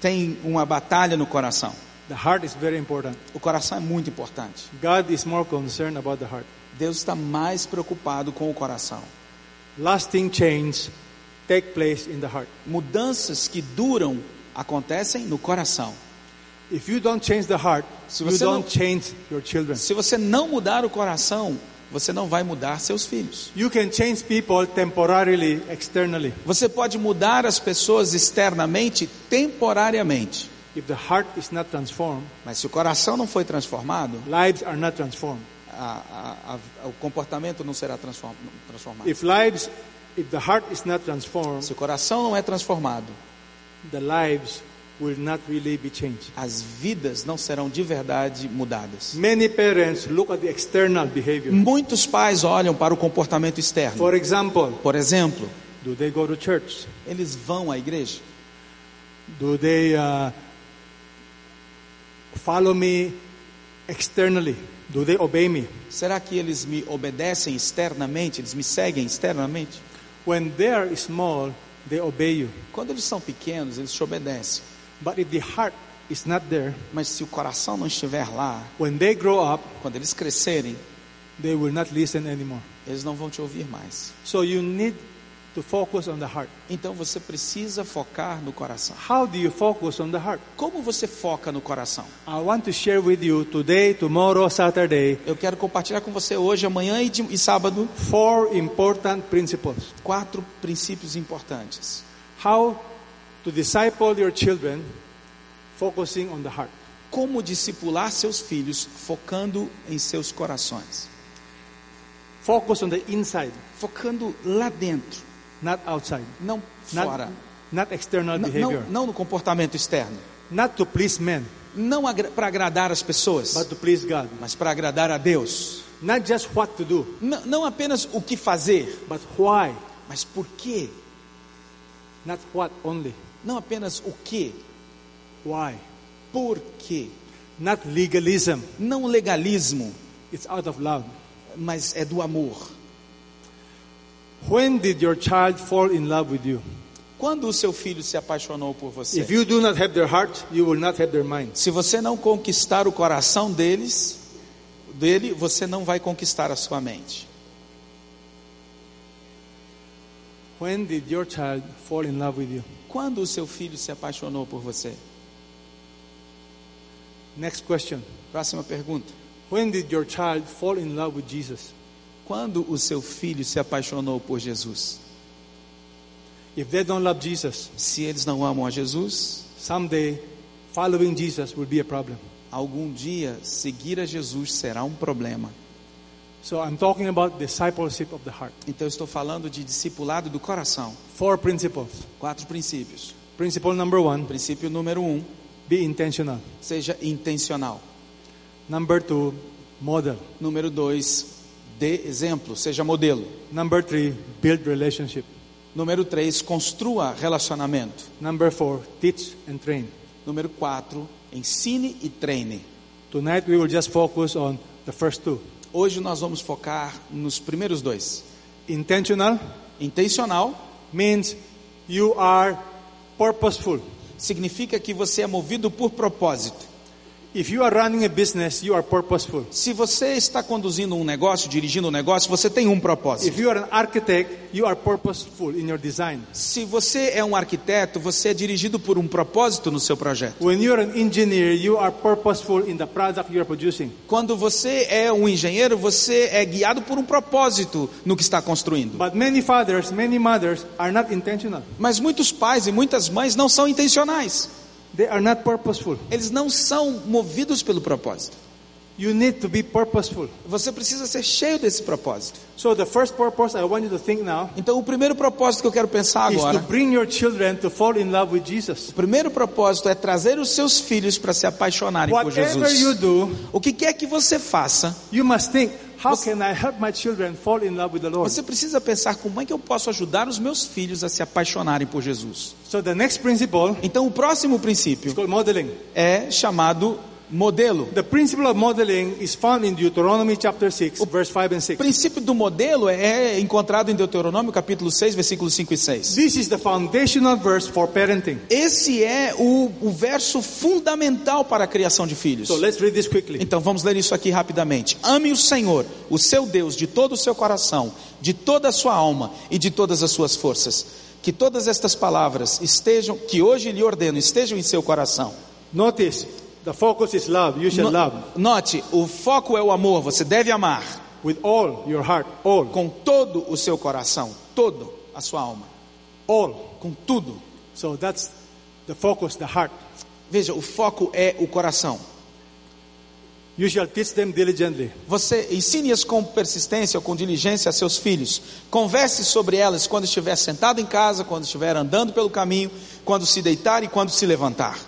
tem uma batalha no coração. The heart is very important. O coração é muito importante. God is more concerned about the heart. Deus está mais preocupado com o coração. Lasting change take place in the heart. Mudanças que duram acontecem no coração. If you don't change the heart, Se you você não- don't change your children. Se você não mudar o coração, você não vai mudar seus filhos. You can change people temporarily, externally. Você pode mudar as pessoas externamente, temporariamente. If the heart is not transformed, Mas se o coração não foi transformado, lives are not transformed. a- a- a- o comportamento não será transform- transformado. If lives, if the heart is not transformed, Se o coração não é transformado, the lives will not really be changed. as vidas não serão de verdade mudadas. Many parents look at the external behavior. Muitos pais olham para o comportamento externo. For example, Por exemplo, do they go to church? eles vão à igreja? Do they uh, follow me externally? Do they obey me? Será que eles me obedecem externamente? Eles me seguem externamente? When they are small, they obey you. Quando eles são pequenos, eles te obedecem. But if the heart is not there, Mas se o coração não estiver lá, when they grow up, quando eles crescerem, they will not listen anymore. eles não vão te ouvir mais. So you need to focus on the heart. Então você precisa focar no coração. How do you focus on the heart? Como você foca no coração? I want to share with you today, tomorrow, Saturday, Eu quero compartilhar com você hoje, amanhã e, de- e sábado four important principles. quatro princípios importantes. How to disciple your children focusing on the heart. Como discipular seus filhos focando em seus corações. Focus on the inside, Focando lá dentro, not outside. não Not, fora. not external N- behavior. Não, não no comportamento externo. Not to please men, Não para agradar as pessoas, but to please God. mas para agradar a Deus. Not just what to do, Não, não apenas o que fazer, but why. mas por quê. Not what only. Não apenas o que, Why. por quê. Not legalism. Não legalismo, It's out of love. mas é do amor. When did your child fall in love with you? Quando o seu filho se apaixonou por você? If you do not have their heart, you will not have their mind. Se você não conquistar o coração deles, dele, você não vai conquistar a sua mente. When did your child fall in love with you? Quando o seu filho se apaixonou por você? Next question. Próxima pergunta. When did your child fall in love with Jesus? Quando o seu filho se apaixonou por Jesus? If they don't love Jesus, Se eles não amam a Jesus, someday following Jesus will be a problem. algum dia seguir a Jesus será um problema. So I'm talking about discipleship of the heart. Então eu estou falando de discipulado do coração. Four principles. Quatro princípios. Principle number one, Princípio número um, be intentional. seja intencional. Number two, model. Número dois, dê exemplo, seja modelo. Number three, build relationship. Número três, construa relacionamento. Number four, teach and train. Número quatro, ensine e treine. Tonight we will just focus on the first two. Hoje nós vamos focar nos primeiros dois. Intentional Intencional means you are purposeful. significa que você é movido por propósito. Business, you are purposeful. Se você está conduzindo um negócio, dirigindo um negócio, você tem um propósito. If you are an architect, you are purposeful in your design. Se você é um arquiteto, você é dirigido por um propósito no seu projeto. When you are an engineer, you are purposeful in the product you are producing. Quando você é um engenheiro, você é guiado por um propósito no que está construindo. But many fathers, many mothers are not intentional. Mas muitos pais e muitas mães não são intencionais. Eles não são movidos pelo propósito. You need to be purposeful. Você precisa ser cheio desse propósito. So the first purpose I want you to think now Então, o primeiro propósito que eu quero pensar is to agora, bring your children to fall in love with Jesus. o primeiro propósito é trazer os seus filhos para se apaixonarem por Whatever you Jesus. do, O que quer que você faça, you must think, how can I help my children fall in love with the Lord? você precisa pensar como é que eu posso ajudar os meus filhos a se apaixonarem por Jesus. So the next principle Então, o próximo princípio called modeling. é chamado modelo. The principle of modeling is found in Deuteronomy chapter 6, verse 5 and O 6. princípio do modelo é encontrado em Deuteronômio capítulo 6, versículos 5 e 6. This is the foundational verse for parenting. Esse é o, o verso fundamental para a criação de filhos. So let's read this quickly. Então vamos ler isso aqui rapidamente. Ame o Senhor, o seu Deus, de todo o seu coração, de toda a sua alma e de todas as suas forças. Que todas estas palavras estejam, que hoje lhe ordeno, estejam em seu coração. Notice, the focus is love. You No- love Note, o foco é o amor. Você deve amar with all your heart, all, com todo o seu coração, todo a sua alma, all. com tudo. So that's the focus, the heart. Veja, o foco é o coração. You shall teach them diligently. Você ensine-as com persistência ou com diligência a seus filhos. Converse sobre elas quando estiver sentado em casa, quando estiver andando pelo caminho, quando se deitar e quando se levantar.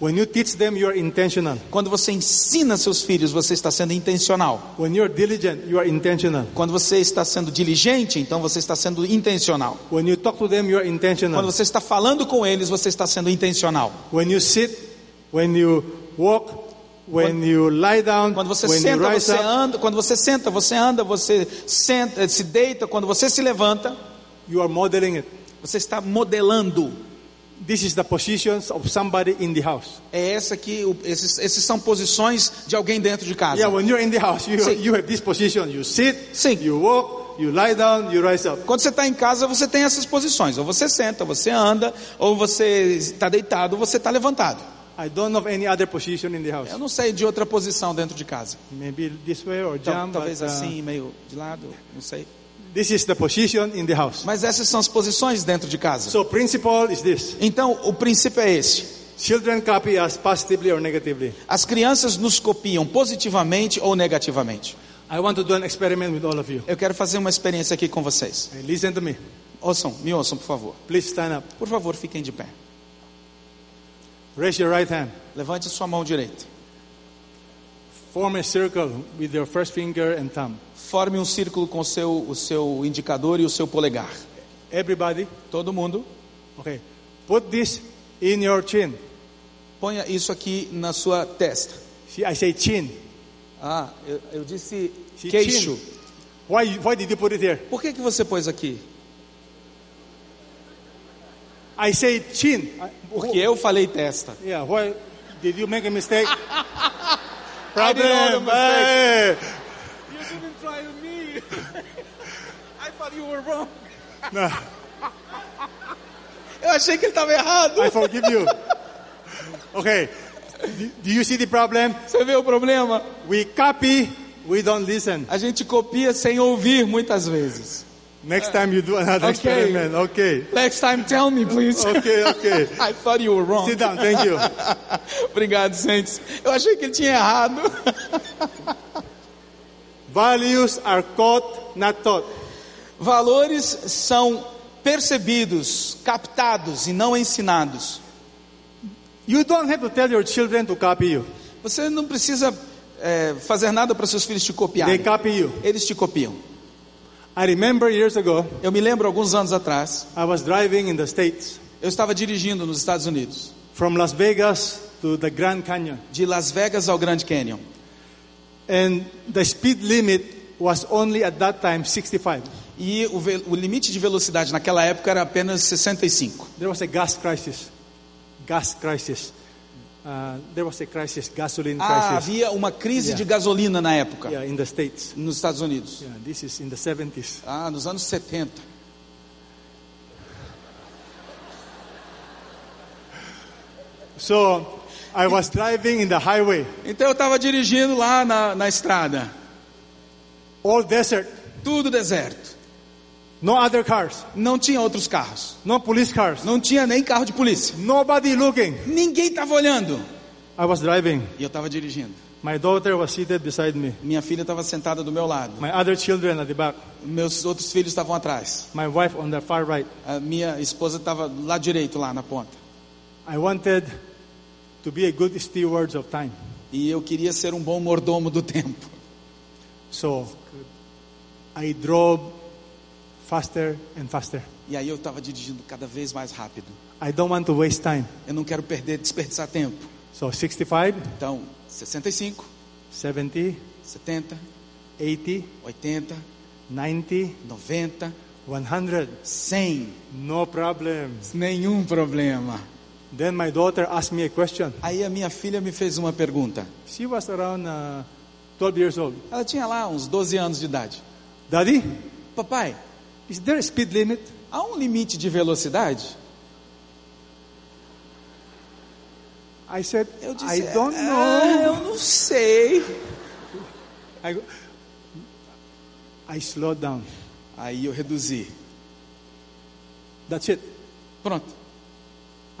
When you teach them, you are intentional. Quando você ensina seus filhos, você está sendo intencional. When you are diligent, you are intentional. Quando você está sendo diligente, então você está sendo intencional. When you talk to them, you are Quando intentional. você está falando com eles, você está sendo intencional. When you sit, when you walk, when you lie down, Quando você when you senta, rise você up, anda. Quando você senta, você anda. Você senta, se deita. Quando você se levanta, you are modeling it. você está modelando. This is the positions of somebody in the house. É essa o- esses, esses são posições de alguém dentro de casa. Yeah, when you're in the house, you, Sim. you have this position. You sit, Sim. you walk, you lie down, you rise up. Quando você está em casa, você tem essas posições. Ou você senta, ou você anda, ou você está deitado, ou você está levantado. I don't know any other position in the house. Eu não sei de outra posição dentro de casa. Maybe this way or jump. talvez but, uh, assim, meio de lado, não sei. This is the position in the house. Mas essas são as posições dentro de casa. So principle is this. Então, o princípio é esse. Children copy us positively or negatively. As crianças nos copiam positivamente ou negativamente. I want to do an experiment with all of you. Eu quero fazer uma experiência aqui com vocês. Hey, listen to me. Ouçam, me ouçam, por favor. Please stand up. Por favor, fiquem de pé. Raise your right hand. Levante sua mão direita. Form a circle with your first finger and thumb. Forme um círculo com o seu, o seu indicador e o seu polegar. Everybody. Todo mundo, Okay. Put this in your chin. ponha isso aqui na sua testa. See, I say chin. Ah, eu, eu disse See, queixo. chin. Why, why did you put it here? Por que, que você pôs aqui? I say chin. I- Porque eu falei testa. Yeah, why did you make a mistake? I Problem. Hey. You didn't try to me. I thought you were wrong. Eu achei que ele estava errado. I forgive you. Okay. Do, you see the problem? Você vê o problema? We copy, we don't listen. A gente copia sem ouvir muitas vezes. Next time you do another Okay. experiment. Okay. Next time, tell me, please. Okay, okay. I thought you were wrong. Sit down. Thank you. Obrigado, gente. Eu achei que ele tinha errado. Values are caught, not taught. Valores são percebidos, captados e não ensinados. You don't have to tell your children to copy you. Você não precisa é, fazer nada para seus filhos te They copiarem. copy you. Eles te copiam. I remember years ago, Eu me lembro alguns anos atrás, I was driving in the States eu estava dirigindo nos Estados Unidos, from Las Vegas to the Grand Canyon. de Las Vegas ao Grand Canyon. And the speed limit was only at that time 65. E o, o limite de velocidade naquela época era apenas 65. There was a gas crisis. Gas crisis. uh, there was a crisis, gasoline Ah, crisis, havia uma crise Yeah. de gasolina na época, yeah, in the States. nos Estados Unidos. Yeah, this is in the 70s. Ah, nos anos 70. So I was driving in the highway, Então eu estava dirigindo lá na, na estrada, all desert, tudo deserto. no other cars, Não tinha outros carros. no police cars, Não tinha nem carro de polícia. nobody looking. Ninguém estava olhando. I was driving. E eu estava dirigindo. My daughter was seated beside me. Minha filha estava sentada do meu lado. My other children at the back. Meus outros filhos estavam atrás. My wife on the far right. A minha esposa estava lá direito, lá na ponta. I wanted to be a good steward of time. E eu queria ser um bom mordomo do tempo. So I drove faster and faster. E aí eu estava dirigindo cada vez mais rápido. I don't want to waste time. Eu não quero perder, desperdiçar tempo. So 65, Então, 65, 70, 70, 80, 80, 90, 90, 100. 100. No problem. Nenhum problema. Then my daughter asked me a question. Aí a minha filha me fez uma pergunta. She was around uh, 12 years old. Ela tinha lá uns 12 anos de idade. Daddy, Papai, is there a speed limit? há um limite de velocidade? I said, Eu disse, I don't "Ah, know. eu não sei. I, go- I slowed down. Aí eu reduzi. That's it. Pronto.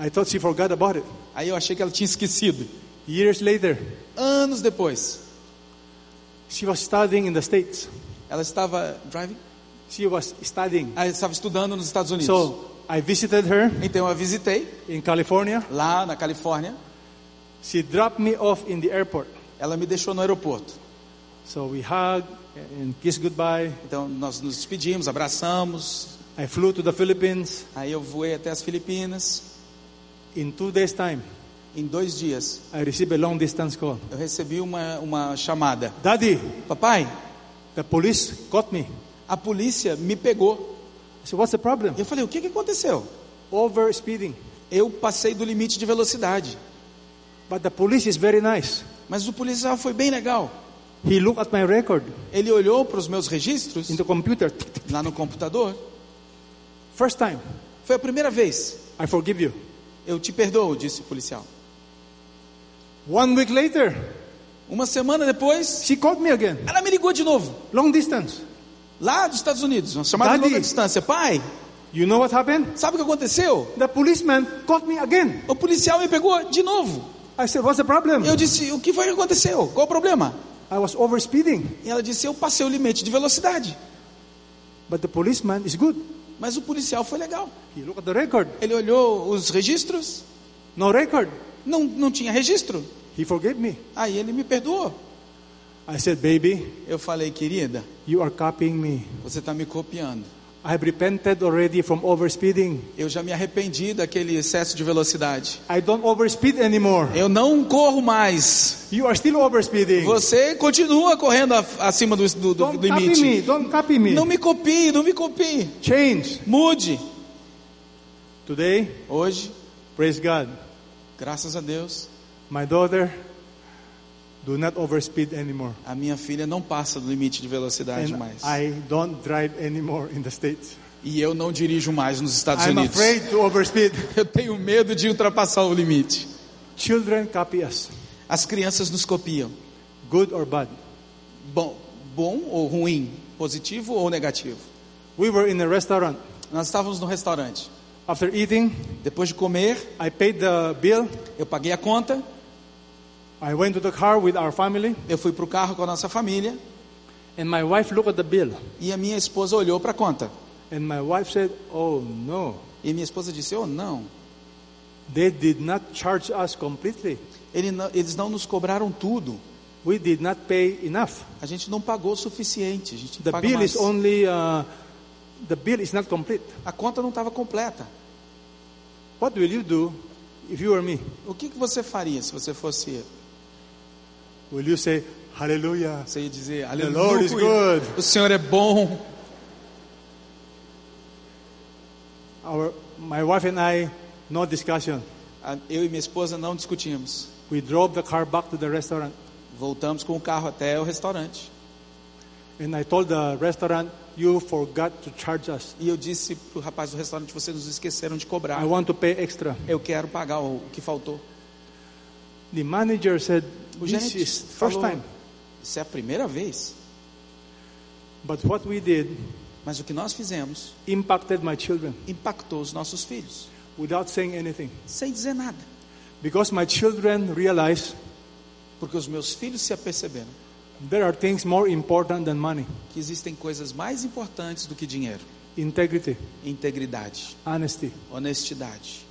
I thought she forgot about it. Aí eu achei que ela tinha esquecido. Years later, Anos depois, she was studying in the States. ela estava driving, She was studying. ela estava estudando nos Estados Unidos. So I visited her Então eu a visitei in California. lá na Califórnia. She dropped me off in the airport. Ela me deixou no aeroporto. So we hugged and kissed goodbye. Então nós nos despedimos, abraçamos. I flew to the Philippines. Aí eu voei até as Filipinas. In two days' time, Em dois dias I received a long distance call. eu recebi uma, uma chamada. Daddy, Papai, the police caught me. a polícia me pegou. Said, What's the problem? Eu falei, o que, que aconteceu? Over speeding. Eu passei do limite de velocidade. But the police is very nice. Mas o policial foi bem legal. He looked at my record Ele olhou para os meus registros in the computer. lá no computador. First time, Foi a primeira vez. I forgive you. Eu te perdoo, disse o policial. One week later, Uma semana depois, she called me again. ela me ligou de novo. Long distance. Lá dos Estados Unidos, uma chamada de Daddy. longa distância. Pai, You know what happened? sabe o que aconteceu? The policeman caught me again. O policial me pegou de novo. I said, What's the problem? Eu disse, o que foi que aconteceu? Qual o problema? I was over speeding. E ela disse, eu passei o limite de velocidade. But the policeman is good. Mas o policial foi legal. He looked at the record. Ele olhou os registros, No record. não, não tinha registro. He forgave me. Aí ele me perdoou. I said, Baby, Eu falei, querida, you are copying me. você está me copiando. I have repented already from overspeeding. Eu já me arrependi daquele excesso de velocidade. I don't overspeed anymore. Eu não corro mais. You are still overspeeding. Você continua correndo acima do, do- do Don't copy me. limite. Don't copy me. Não me copie, não me copie. Change. Mude. Today, Hoje, praise God, graças a Deus, my daughter do not overspeed anymore. a minha filha não passa do limite de velocidade And mais. I don't drive anymore in the States. E eu não dirijo mais nos Estados I'm Unidos. afraid to overspeed. Eu tenho medo de ultrapassar o limite. Children copy us, As crianças nos copiam. good or bad. Bom, bom ou ruim? Positivo ou negativo? We were in a restaurant. Nós estávamos no restaurante. After eating, Depois de comer, I paid the bill. eu paguei a conta. I went to the car with our family, Eu fui para o carro com a nossa família. and my wife looked at the bill. E a minha esposa olhou para a conta. And my wife said, Oh no, E minha esposa disse: Oh, não. they did not charge us completely. Ele não- Eles não nos cobraram tudo. We did not pay enough. A gente não pagou o suficiente. A gente The bill mais. is only, uh, the bill is not complete. A conta não estava completa. What will you do if you were me? O que, que você faria se você fosse eu? Will you say, Hallelujah? Você ia dizer, The Lord is aleluia, good. o Senhor é bom. Our, my wife and I, no discussion. Eu e minha esposa não discutimos. We drove the car back to the restaurant. Voltamos com o carro até o restaurante. And I told the restaurant, You forgot to charge us. E eu disse pro rapaz do restaurante: vocês nos esqueceram de cobrar. I want to pay extra. Eu quero pagar o que faltou. The manager said, O This is first falou: time. Isso é a primeira vez. But what we did Mas o que nós fizemos impacted my children impactou os nossos filhos, without saying anything. sem dizer nada. Because my children realize Porque os meus filhos se aperceberam there are things more important than money que existem coisas mais importantes do que dinheiro: integrity, integridade, honesty. honestidade.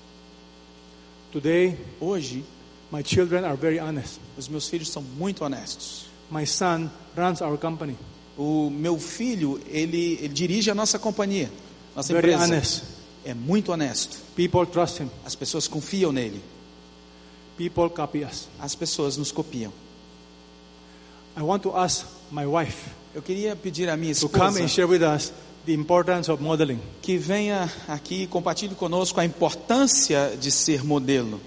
Today, Hoje, my children are very honest. Os meus filhos são muito honestos. My son runs our company, O meu filho, ele, ele dirige a nossa companhia, nossa very empresa. honest. É muito honesto. People trust him, As pessoas confiam nele. people copy us. As pessoas nos copiam. I want to ask my wife Eu queria pedir à minha to come esposa and share with us the importance of modeling. que venha aqui e compartilhe conosco a importância de ser modelo.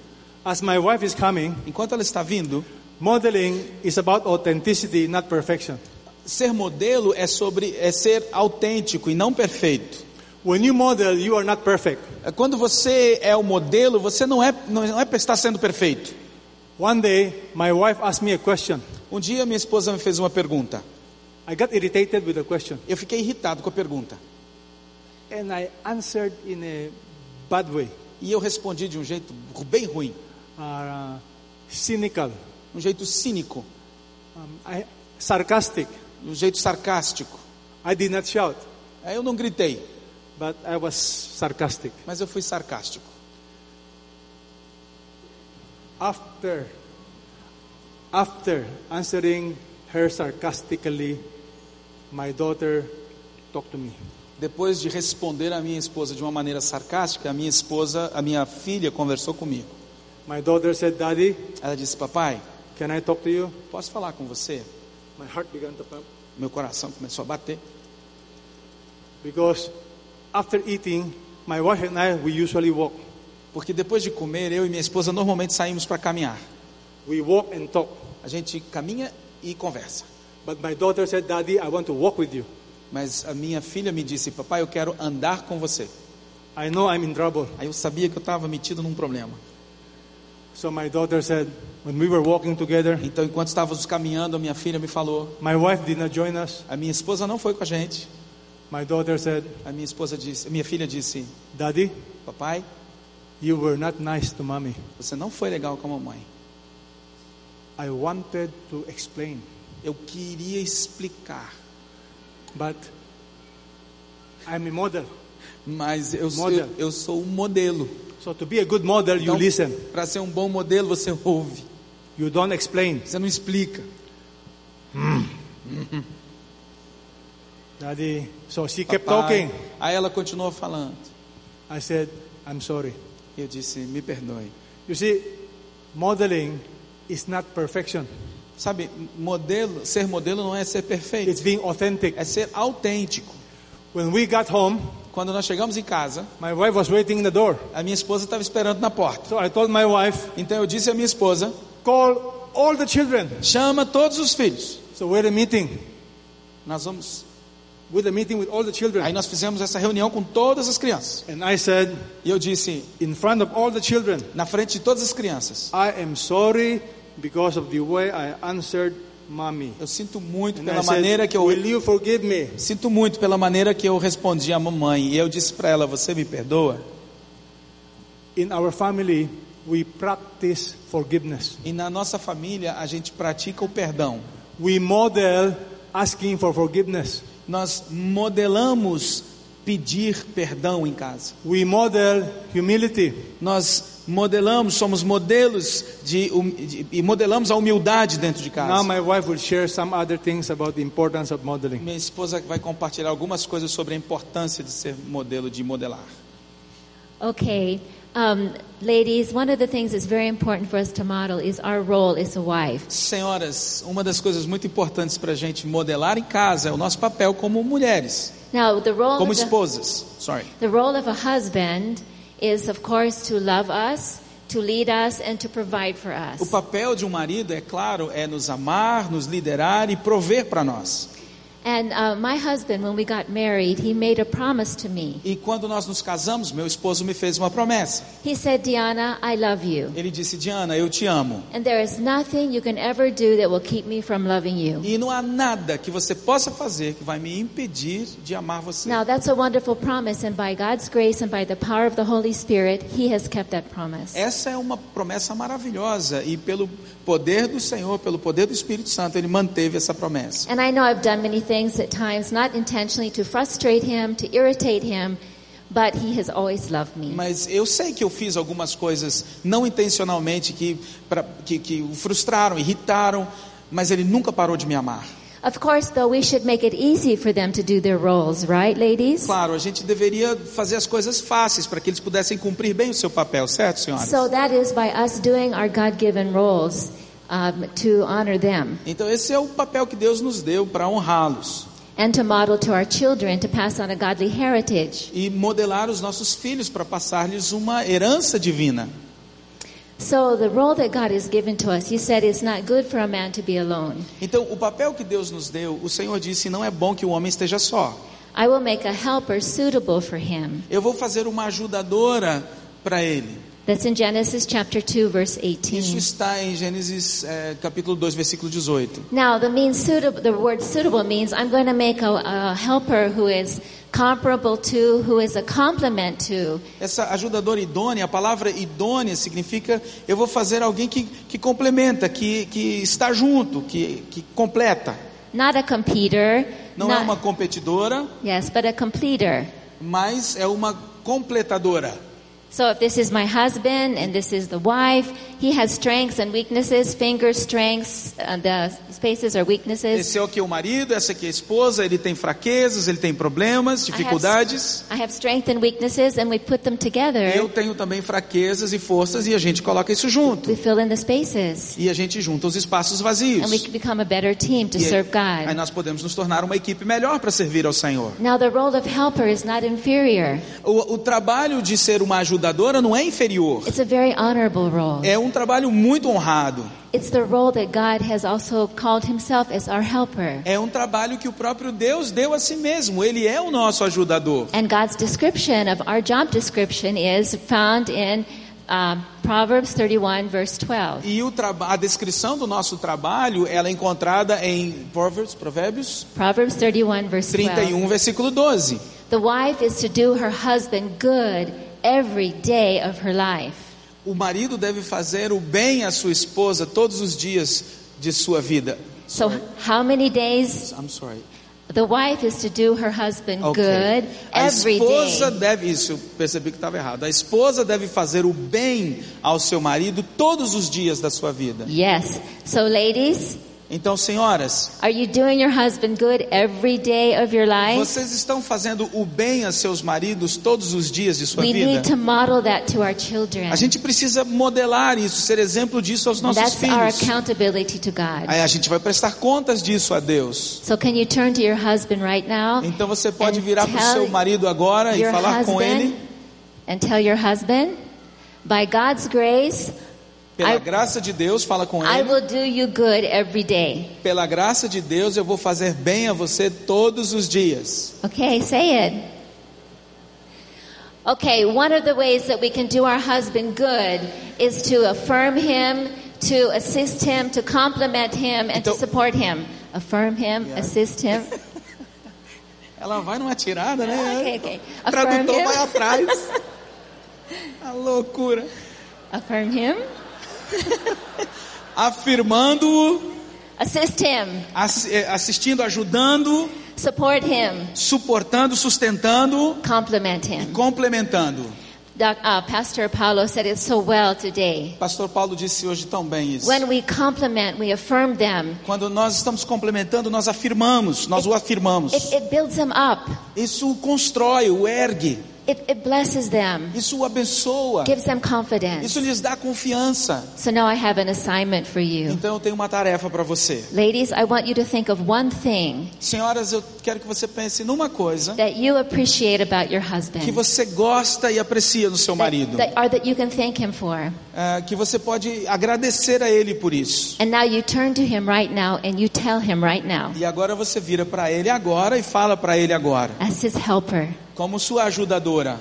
As my wife is coming, Enquanto ela está vindo, modeling is about authenticity, not perfection. ser modelo é sobre é ser autêntico e não perfeito. When you model, you are not perfect. É Quando você é o modelo, você não é não é estar sendo perfeito. One day, my wife asked me a question. Um dia minha esposa me fez uma pergunta. I got irritated with the question, Eu fiquei irritado com a pergunta and I answered in a bad way, e eu respondi de um jeito bem ruim, uh, cynical, um jeito cínico, um, I, sarcastic. um jeito sarcástico. I did not shout, Aí eu não gritei, but I was sarcastic. mas eu fui sarcástico. After, after answering her sarcastically, my daughter talked to me. Depois de responder a minha esposa de uma maneira sarcástica, a minha esposa, a minha filha conversou comigo. My daughter said, Daddy, Ela disse: "Papai, can I talk to you? posso falar com você?" My heart began to pump Meu coração começou a bater, because after eating, my wife and I, we usually walk. porque depois de comer, eu e minha esposa normalmente saímos para caminhar. We walk and talk. A gente caminha e conversa. But my daughter said, Daddy, I want to walk with you. Mas a minha filha me disse: "Papai, eu quero andar com você." I know I'm in trouble. Aí eu sabia que eu estava metido num problema. So my daughter said, when we were walking together, Então, enquanto estávamos caminhando, a minha filha me falou. my wife did not join us. A minha esposa não foi com a gente. My daughter said, A minha esposa disse, minha filha disse: Daddy, "Papai, you were not nice to mommy. você não foi legal com a mamãe." I wanted to explain, Eu queria explicar, but I'm a model. mas eu, sou- Model. eu sou um modelo. So to be a good model, you Então, listen. para ser um bom modelo, você ouve, You don't explain. você não explica. Daddy. So she kept Papai. talking. Aí ela continuou falando. I said, I'm sorry. Eu disse: "Me perdoe." You see, modeling is not perfection. Sabe, modelo, ser modelo não é ser perfeito, It's being authentic. é ser autêntico. When we got home, Quando nós chegamos em casa, my wife was waiting in the door. a minha esposa estava esperando na porta. So I told my wife, Então eu disse à minha esposa: call all the children. chama todos os filhos. So we're meeting. Nós vamos. With a meeting with all the Aí children. nós fizemos essa reunião com todas as crianças. And I said, E eu disse, in front of all the children, na frente de todas as crianças, I am sorry because of the way I answered mommy. eu sinto muito And pela I maneira said, que eu will you forgive me? sinto muito pela maneira que eu respondi à mamãe. E eu disse para ela: "Você me perdoa?" In our family, we practice forgiveness. E na nossa família a gente pratica o perdão. We model asking for forgiveness. Nós modelamos pedir perdão em casa. We model humility. Nós modelamos, somos modelos de, hum- de e modelamos a humildade dentro de Now casa. my wife will share some other things about the importance of modeling. Minha esposa vai compartilhar algumas coisas sobre a importância de ser modelo, de modelar. Okay. Um, ladies, one of the things that's very important for us to model is our role as a wife. Senhoras, uma das coisas muito importantes para a gente modelar em casa é o nosso papel como mulheres, Now, the role, como of the, esposas. Sorry. the role of a husband is, of course, to love us, to lead us, and to provide for O us. papel de um marido, é claro, é nos amar, nos liderar e prover para nós. And uh, my husband, when we got married, he made a promise to me. E quando nós nos casamos, meu esposo me fez uma promessa. He said, Diana, I love you. Ele disse: Diana, eu te amo. And there is nothing you can ever do that will keep me from loving you. E não há nada que você possa fazer que vai me impedir de amar você. Now, that's a wonderful promise, and by God's grace and by the power of the Holy Spirit, He has kept that promise. Essa é uma promessa maravilhosa e pelo poder do Senhor, pelo poder do Espírito Santo, ele manteve essa promessa. And I know I've done many things at times, not intentionally to frustrate Him, to irritate Him, but He has always loved me. Mas eu sei que eu fiz algumas coisas não intencionalmente que, pra, que, que o frustraram, irritaram, mas ele nunca parou de me amar. Of course, though, we should make it easy for them to do their roles, right, ladies? Claro, a gente deveria fazer as coisas fáceis para que eles pudessem cumprir bem o seu papel, certo, senhoras? So that is by us doing our God given roles um, to honor them Então esse é o papel que Deus nos deu para honrá-los and to model to our children to pass on a godly heritage. e modelar os nossos filhos para passar-lhes uma herança divina. Então, o papel que Deus nos deu, o Senhor disse: não é bom que o homem esteja só. I will make a helper suitable for him. Eu vou fazer uma ajudadora para ele. That's in Genesis chapter 2 verse Isso 18. está em Gênesis eh, capítulo 2, versículo 18. Now the means suitable the word suitable means I'm going to make a, a helper who is comparable to, who is a complement to. Essa ajudadora idônea, a palavra idônea significa eu vou fazer alguém que, que complementa, que, que está junto, que, que completa. Not a competitor. Não not- é uma competidora, Yes, but a completer. mas é uma completadora. So if this is my husband and this is the wife, he has strengths and weaknesses, finger strengths, uh, the spaces are weaknesses. Esse é o que é o marido, essa aqui é a esposa, ele tem fraquezas, ele tem problemas, I have- dificuldades. I have strength and weaknesses and we put them together. Eu tenho também fraquezas e forças e a gente coloca isso junto. We fill in the spaces. E a gente junta os espaços vazios. And we can become a better team to E serve aí, aí God. nós podemos nos tornar uma equipe melhor para servir ao Senhor. Now the role of helper is not inferior. O, o trabalho de ser uma ajudadora não é inferior. It's a very honorable role. É um trabalho muito honrado. It's the role that God has also called himself as our helper. É um trabalho que o próprio Deus deu a si mesmo. Ele é o nosso ajudador. And God's description of our job description is found in um, Proverbs 31 verse 12. E a descrição do nosso trabalho, ela é encontrada em Provérbios, Provérbios Proverbs 31 verse 12. 31, versículo 12. The wife is to do her husband good every day of her life. O marido deve fazer o bem à sua esposa todos os dias de sua vida. So how many days I'm sorry. the wife is to do her husband Ok. good A every esposa day. deve, isso eu percebi que estava errado. A esposa deve fazer o bem ao seu marido todos os dias da sua vida. Yes. So ladies, Então, senhoras, are you doing your husband good every day of your life? vocês estão fazendo o bem a seus maridos todos os dias de sua We vida? need to model that to our children. A gente precisa modelar isso, ser exemplo disso aos nossos That's our filhos. accountability to God. Aí a gente vai prestar contas disso a Deus. So can you turn to your husband right now Então você pode virar para o seu marido agora e falar com ele, and tell your husband, by God's grace, pela I- graça de Deus, fala com I ele. will do you good every day. Pela graça de Deus, eu vou fazer bem a você todos os dias. Okay, say it. Okay, one of the ways that we can do our husband good is to affirm him, to assist him, to compliment him, and to Então- support him. Affirm him, Yeah. assist him. Ela vai numa tirada, né? Okay, okay. O Affirm tradutor vai him. atrás. A loucura. Affirm him. Afirmando, Assist him. assi- eh, assistindo, ajudando, Support him. suportando, sustentando Compliment him. complementando. Doc, uh, Pastor Paulo said it so well today. Pastor Paulo disse hoje tão bem isso. When we compliment, we affirm them. Quando nós estamos complementando, nós afirmamos, nós o afirmamos. It, it builds them up. Isso o constrói, o ergue. It, it blesses them, Isso o abençoa. gives them confidence. Isso lhes dá confiança. So now I have an assignment for you. Então eu tenho uma tarefa para você. Ladies, I want you to think of one thing Senhoras, eu quero que você pense numa coisa that you appreciate about your que husband. você gosta e aprecia no seu That, marido. that, or that you can thank him for. Ah, que você pode agradecer a ele por isso. And now you turn to him right now and you tell him right now, E agora você vira para ele agora e fala para ele agora, as his helper. Como sua ajudadora.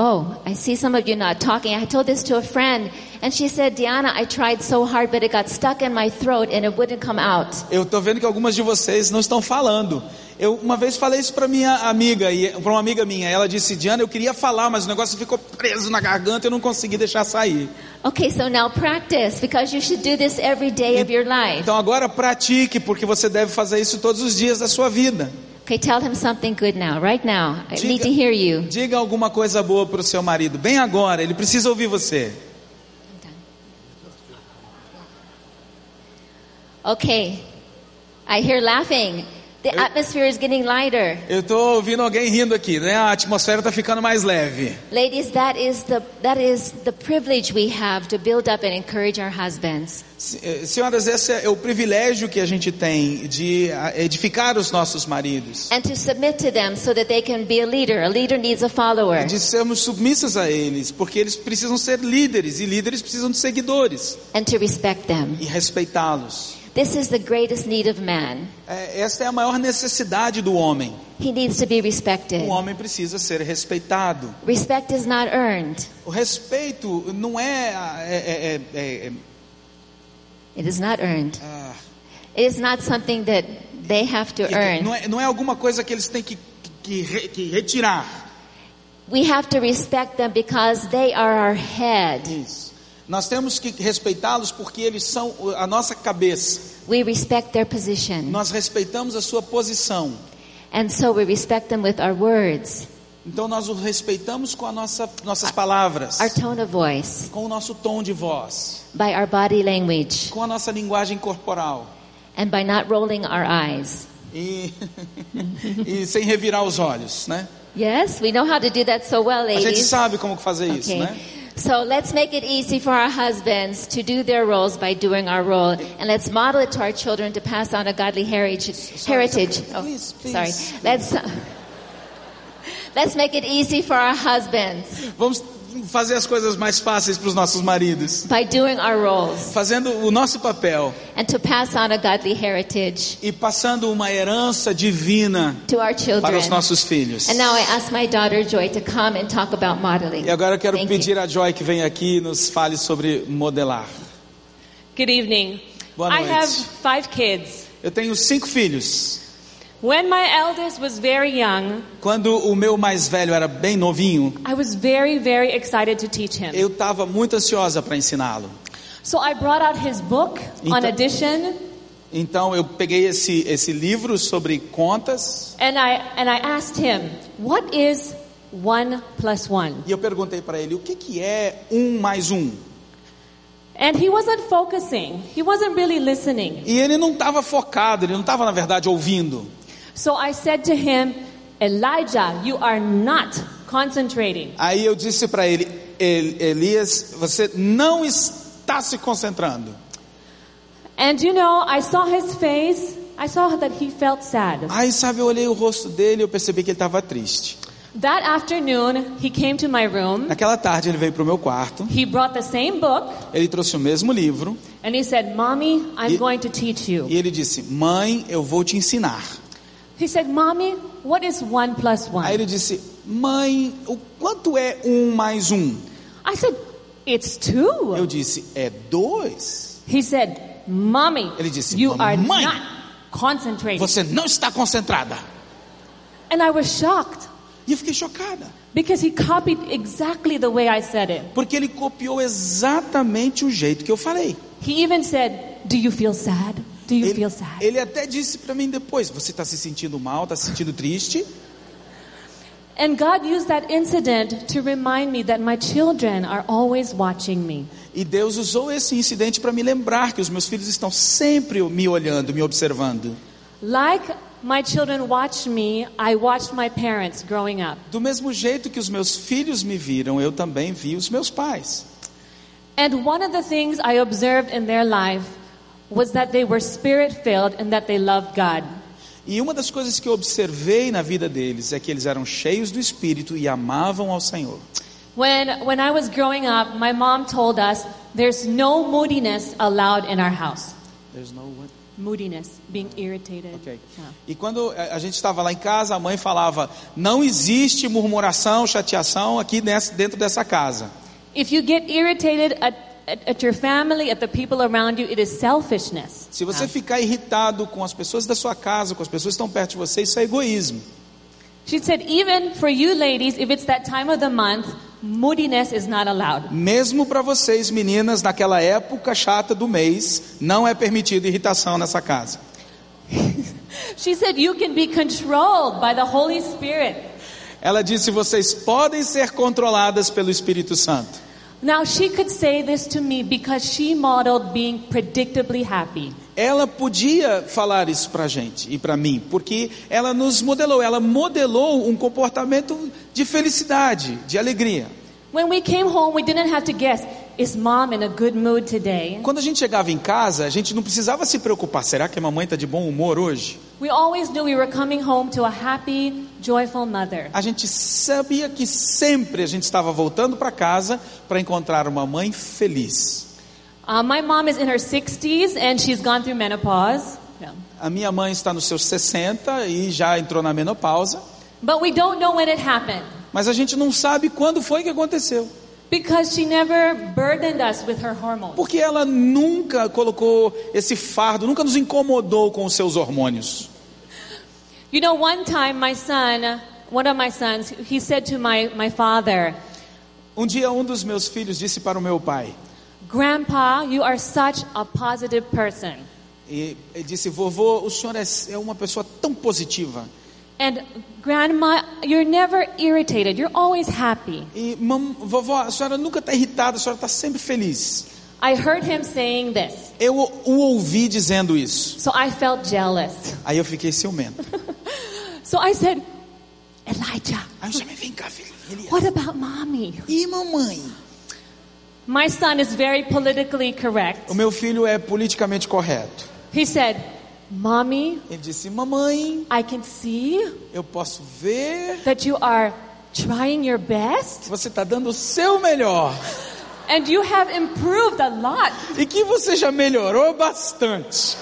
Oh, I see some of you not talking. I told this to a friend, and she said, Diana, I tried so hard, but it got stuck in my throat and it wouldn't come out. Eu tô vendo que algumas de vocês não estão falando. Eu uma vez falei isso para minha amiga e para uma amiga minha. Ela disse: "Diana, eu queria falar, mas o negócio ficou preso na garganta, eu não consegui deixar sair". Okay, so now practice because you should do this every day of your life. Então agora pratique, porque você deve fazer isso todos os dias da sua vida. Okay, tell him something good now, right now. I Diga- need to hear you. Diga alguma coisa boa para o seu marido, bem agora. Ele precisa ouvir você. Okay, I hear laughing. The atmosphere is getting lighter. Eu tô ouvindo alguém rindo aqui, né? A atmosfera tá ficando mais leve. Ladies, that is the that is the privilege we have to build up and encourage our husbands. Eh, Senhoras, esse é o privilégio que a gente tem de ah, edificar os nossos maridos. And to submit to them so that they can be a leader. A leader needs a follower. De sermos submissas a eles, porque eles precisam ser líderes e líderes precisam de seguidores and to respect them. e respeitá-los. This is the greatest need of man. É, essa é a maior necessidade do homem. He needs to be respected. O homem precisa ser respeitado. Respect is not earned. O respeito não é, é, é- é- é- It is not earned. ah, It is not something that they have to não earn. é, não é alguma coisa que eles têm que, que, que retirar. We have to respect them because they are our head. Isso. Nós temos que respeitá-los porque eles são a nossa cabeça. We respect their position. Nós respeitamos a sua posição. And so we respect them with our words, Então nós o respeitamos com a nossa, nossas palavras, our tone of voice, com o nosso tom de voz, by our body language, com a nossa linguagem corporal and by not rolling our eyes. e, e sem revirar os olhos, né? Yes, we know how to do that so well, A gente ladies. sabe como fazer isso, Okay. né? So let's make it easy for our husbands to do their roles by doing our role, and let's model it to our children to pass on a godly heritage. heritage. Oh, Please, please. sorry. Let's let's make it easy for our husbands Vamos fazer as coisas mais fáceis para os nossos maridos, by doing our roles, fazendo o nosso papel and to pass on a godly heritage e passando uma herança divina to our para children. os nossos filhos. And now I ask my daughter Joy to come and talk about modeling. E agora eu quero Thank you. pedir a Joy que venha aqui e nos fale sobre modelar. Good evening. Boa I noite. have five kids. Eu tenho cinco filhos. When my eldest was very young, Quando o meu mais velho era bem novinho, I was very, very excited to teach him. eu estava muito ansiosa para ensiná-lo. So I brought out his book on Então- addition, Então eu peguei esse, esse livro sobre contas and I and I asked him, "What is one plus one?" e eu perguntei para ele o que, que é um mais um. And he wasn't focusing. He wasn't really listening. E ele não estava focado, ele não estava na verdade ouvindo. So I said to him, "Elijah, you are not concentrating." Aí eu disse para ele, "El- Elias, você não está se concentrando. And you know, I saw his face. I saw that he felt sad. Aí sabe, eu olhei o rosto dele e eu percebi que ele estava triste. That afternoon, he came to my room. Naquela tarde ele veio para o meu quarto, He brought the same book ele trouxe o mesmo livro and he said, Mommy, I'm E- going to teach you. e ele disse, mãe, eu vou te ensinar. He said, Mommy, what is one plus Aí one? ele disse, mãe, o quanto é um mais um? I said, It's two. Eu disse, é dois. He said, Mommy, Ele disse, you are "Mamãe, not concentrating. Você não está concentrada. And I was shocked E eu fiquei chocada, because he copied exactly the way I said it. porque ele copiou exatamente o jeito que eu falei. He even said, Do you feel sad? Do you Ele, feel sad? ele até disse para mim depois, você está se sentindo mal, está se sentindo triste? And God used that incident to remind me that my children are always watching me. E Deus usou esse incidente para me lembrar que os meus filhos estão sempre me olhando, me observando. Like my children watched me, I watched my parents growing up. Do mesmo jeito que os meus filhos me viram, eu também vi os meus pais. And one of the things I observed in their life was that they were spirit filled and that they loved God. E uma das coisas que eu observei na vida deles é que eles eram cheios do Espírito e amavam ao Senhor. When, when I was growing up, my mom told us there's no moodiness allowed in our house. There's no what? Moodiness, being irritated. Ok. Yeah. E quando a a gente estava lá em casa, a mãe falava: não existe murmuração, chateação aqui nessa- dentro dessa casa. If you get irritated at, at, at your family, at the people around you, it is selfishness. Se você ficar irritado com as pessoas da sua casa, com as pessoas que estão perto de você, isso é egoísmo. She said, even for you ladies, if it's that time of the month, moodiness is not allowed. Mesmo para vocês, meninas, naquela época chata do mês, não é permitida irritação nessa casa. She said, you can be controlled by the Holy Spirit. Ela disse: vocês podem ser controladas pelo Espírito Santo. Now, she could say this to me because she modeled being predictably happy. Ela podia falar isso para gente e para mim, porque ela nos modelou, ela modelou um comportamento de felicidade, de alegria. When we came home, we didn't have to guess, is mom in a good mood today? Quando a gente chegava em casa, a gente não precisava se preocupar, será que a mamãe está de bom humor hoje? We always knew we were coming home to a happy, joyful mother. A gente sabia que sempre a gente estava voltando para casa para encontrar uma mãe feliz. Uh, my mom is in her 60s and she's gone through menopause. No. A minha mãe está nos seus 60 e já entrou na menopausa, But we don't know when it happened mas a gente não sabe quando foi que aconteceu. Because she never burdened us with her hormones. Porque ela nunca colocou esse fardo, nunca nos incomodou com os seus hormônios. You know, one time my son, one of my sons, he said to my, my father, Um dia um dos meus filhos disse para o meu pai, Grandpa, you are such a positive person. e ele disse: "Vovô, o senhor é, é uma pessoa tão positiva. And grandma, you're never irritated. You're always happy. E mam, vovó, a senhora nunca está irritada, a senhora está sempre feliz." I heard him saying this. Eu o ouvi dizendo isso. So I felt jealous. Aí eu fiquei ciumento. So I said, Elijah, Aí eu chamei, vem cá, filho. Ele, what about mommy? e mamãe? My son is very politically correct. O meu filho é politicamente correto. He said, Mommy, Ele disse: Mamãe, I can see eu posso ver that you are trying your best você está dando o seu melhor and you have improved a lot. e que você já melhorou bastante.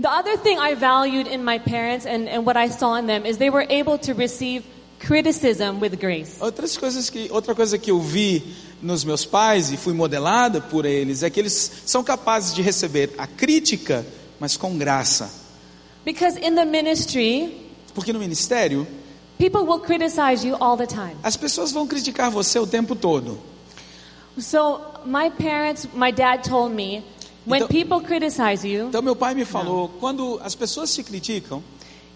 The other thing I valued in my parents and, and what I saw in them is they were able to receive criticism with grace. Outras coisas que, outra coisa que eu vi nos meus pais e fui modelada por eles é que eles são capazes de receber a crítica, mas com graça. Because in the ministry, Porque no ministério, people will criticize you all the time. as pessoas vão criticar você o tempo todo. So my parents, my dad told me, when Então- people criticize you, Então meu pai me falou, quando as pessoas te criticam,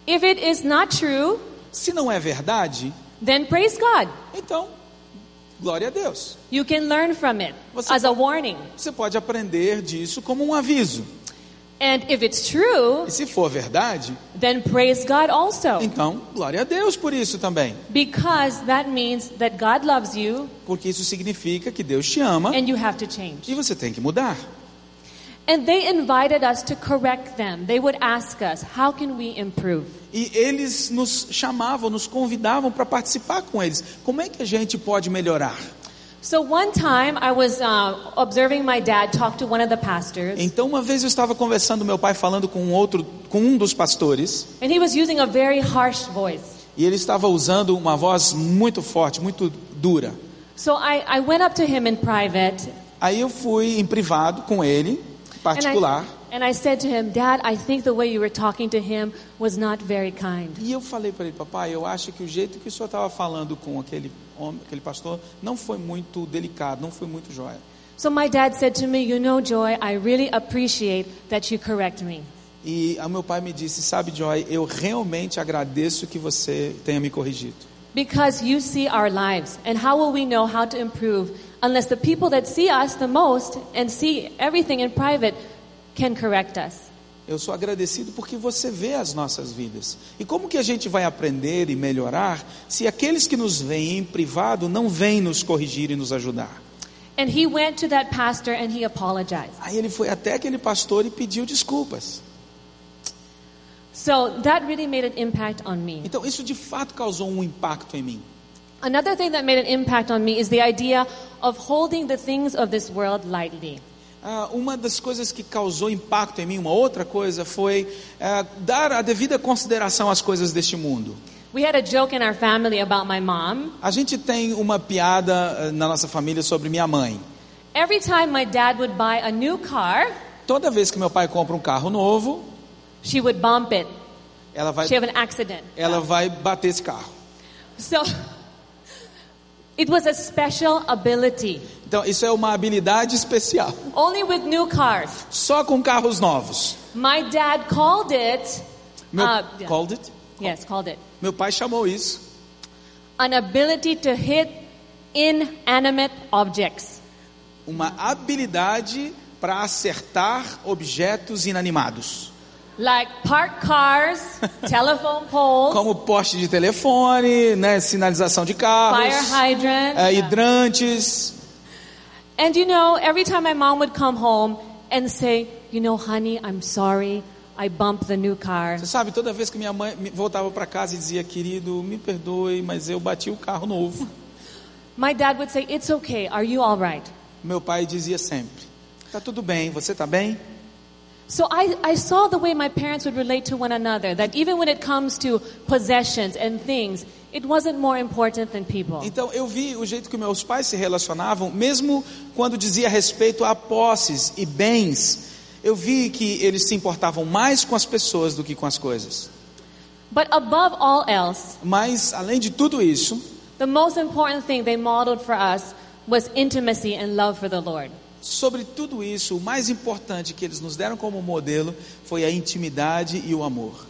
if it is not true, se não é verdade, then praise God. então glória a Deus. You can learn from it Você as a warning. Você pode aprender disso como um aviso. And if it's true, E se for verdade, then praise God also. então glória a Deus por isso também. Because that means that God loves you Porque isso significa que Deus te ama and you have to change. e você tem que mudar. And they invited us to correct them. They would ask us, how can we improve? E eles nos chamavam, nos convidavam para participar com eles. Como é que a gente pode melhorar? So one time I was observing my dad talk to one of the pastors, Então uma vez eu estava conversando meu pai falando com um outro, com um dos pastores, and he was using a very harsh voice. e ele estava usando uma voz muito forte, muito dura. So I, I went up to him in private, Aí eu fui em privado com ele, and particular, I, and I said to him, Dad, I think the way you were talking to him was not very kind. e eu falei para ele, papai, eu acho que o jeito que o senhor estava falando com aquele homem, aquele pastor, não foi muito delicado, não foi muito jóia. So my dad said to me, You know, Joy, I really appreciate that you correct me. E o meu pai me disse, sabe, Joy, eu realmente agradeço que você tenha me corrigido. Because you see our lives, and how will we know how to improve unless the people that see us the most and see everything in private can correct us? Eu sou agradecido porque você vê as nossas vidas. E como que a gente vai aprender e melhorar se aqueles que nos veem em privado não vêm nos corrigir e nos ajudar? And he went to that pastor and he apologized. Aí ele foi até aquele pastor e pediu desculpas. So that really made an impact on me. Então isso de fato causou um impacto em mim. Another thing that made an impact on me is the idea of holding the things of this world lightly. Ah, uma das coisas que causou impacto em mim, uma outra coisa, foi ah, dar a devida consideração às coisas deste mundo. We had a joke in our family about my mom. A gente tem uma piada ah, na nossa família sobre minha mãe. Every time my dad would buy a new car, Toda vez que meu pai compra um carro novo, she would bump it. ela vai, She have an accident. ela vai bater esse carro. So it was a special ability. Então isso é uma habilidade especial. Only with new cars. Só com carros novos. My dad called it. Meu, uh, called it? Yes, called it. Meu pai chamou isso An ability to hit inanimate objects. uma habilidade para acertar objetos inanimados, Like parked cars, telephone poles, como poste de telefone, né, sinalização de carros, fire hydrant. é, hidrantes. And you know, every time my mom would come home and say, you know, honey, I'm sorry, I bumped the new car. Você sabe, toda vez que minha mãe voltava para casa e dizia, querido, me perdoe, mas eu bati o carro novo. My dad would say, it's okay, are you all right? Meu pai dizia sempre, tá tudo bem, você tá bem? So I, I saw the way my parents would relate to one another, that even when it comes to possessions and things, it wasn't more important than people. Então eu vi o jeito que meus pais se relacionavam, mesmo quando dizia respeito a posses e bens, eu vi que eles se importavam mais com as pessoas do que com as coisas. But above all else, Mas além de tudo isso, the most important thing they modeled for us was intimacy and love for the Lord. Sobre tudo isso, o mais importante que eles nos deram como modelo foi a intimidade e o amor.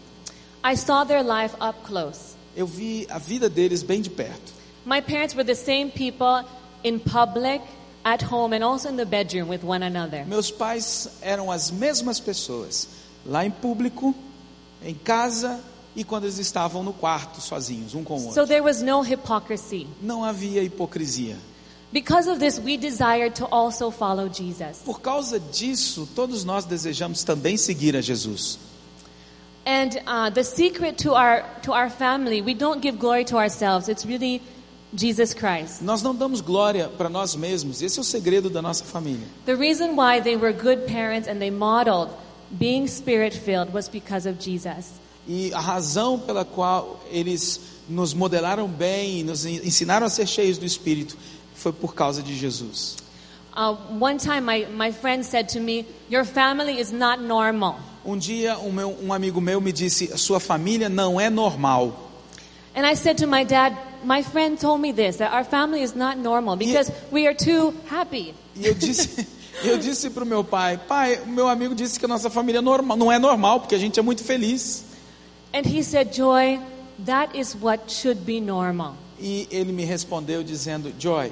I saw their life up close. Eu vi a vida deles bem de perto. My parents were the same people in public, at home, and also in the bedroom with one another. Meus pais eram as mesmas pessoas, lá em público, em casa e quando eles estavam no quarto sozinhos, um com o So outro. there was no hypocrisy. Não havia hipocrisia. Because of this, we desired to also follow Jesus. Por causa disso, todos nós desejamos também seguir a Jesus. And uh, the secret to our to our family, we don't give glory to ourselves. It's really Jesus Christ. Nós não damos glória para nós mesmos, esse é o segredo da nossa família. The reason why they were good parents and they modeled being spirit filled was because of Jesus. E a razão pela qual eles nos modelaram bem e nos ensinaram a ser cheios do Espírito foi por causa de Jesus. Uh, one time, my, my friend said to me, Your family is not normal. Um dia, um, meu, um amigo meu me disse: sua família não é normal. And I said to my dad, My friend told me this, that our family is not normal because we are too happy. E eu disse, eu disse para o meu pai: pai, meu amigo disse que a nossa família é normal, não é normal porque a gente é muito feliz. And he said, Joy, that is what should be normal. E ele me respondeu dizendo: Joy,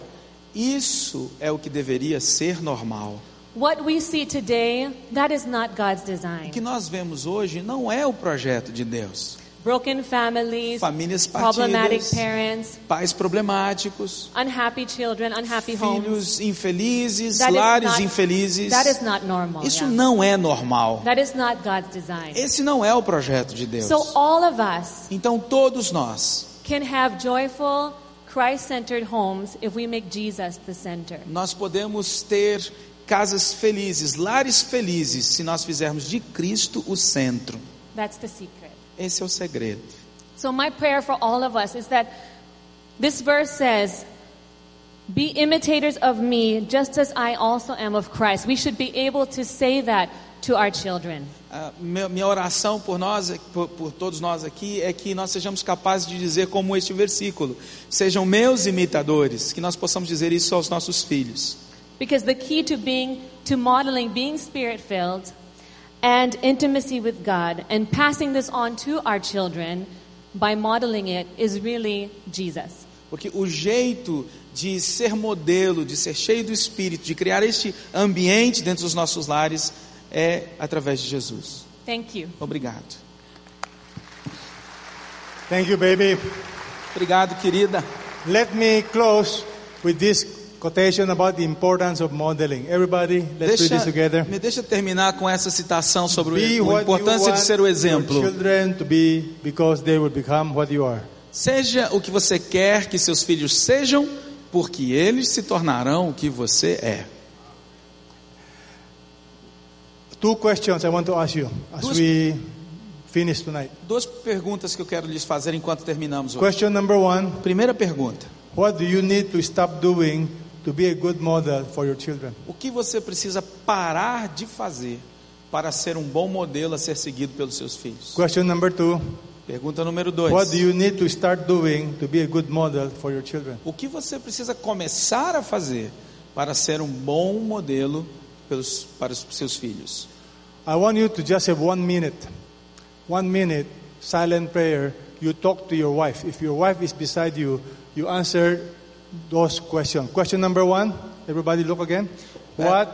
isso é o que deveria ser normal. What we see today, that is not God's O design. que nós vemos hoje não é o projeto de Deus. Broken families, Famílias problematic partidas, parents, pais problemáticos, unhappy children, unhappy homes. filhos infelizes, That is lares not- infelizes. That is not normal. Isso yeah. não é normal. That is not God's design. Esse não é o projeto de Deus. So all of us Então todos nós, can have joyful, Christ-centered homes if we make Jesus the center. nós podemos ter casas felizes, lares felizes, se nós fizermos de Cristo o centro. That's the secret. Esse é o segredo. So my prayer for all of us is that this verse says, "Be imitators of me, just as I also am of Christ." We should be able to say that to our children. Meu- minha oração por nós, por, por todos nós aqui, é que nós sejamos capazes de dizer como este versículo: sejam meus imitadores, que nós possamos dizer isso aos nossos filhos. Because the key to being to modeling being spirit-filled and intimacy with God and passing this on to our children by modeling it is really Jesus. Porque o jeito de ser modelo, de ser cheio do Espírito, de criar este ambiente dentro dos nossos lares, é através de Jesus. Thank you. Obrigado. Thank you, baby. Obrigado, querida. Let me close with this quotation about the importance of modeling. Everybody, let's read this together. me deixa terminar com essa citação sobre Be a what you importância de want ser o your exemplo. children to be because they will become what you are. Seja o que você quer que seus filhos sejam, porque eles se tornarão o que você é. Two questions I want to ask you as Duas- we finish tonight. Duas perguntas que eu quero lhes fazer enquanto terminamos hoje. Question number one Primeira pergunta: What do you need to stop doing to be a good model for your children? O que você precisa parar de fazer para ser um bom modelo a ser seguido pelos seus filhos? Question number two Pergunta número dois. What do you need to start doing to be a good model for your children? O que você precisa começar a fazer para ser um bom modelo pelos, para os seus filhos? I want you to just have one minute, one minute silent prayer. You talk to your wife. If your wife is beside you, you answer those questions. Question number one, everybody look again. What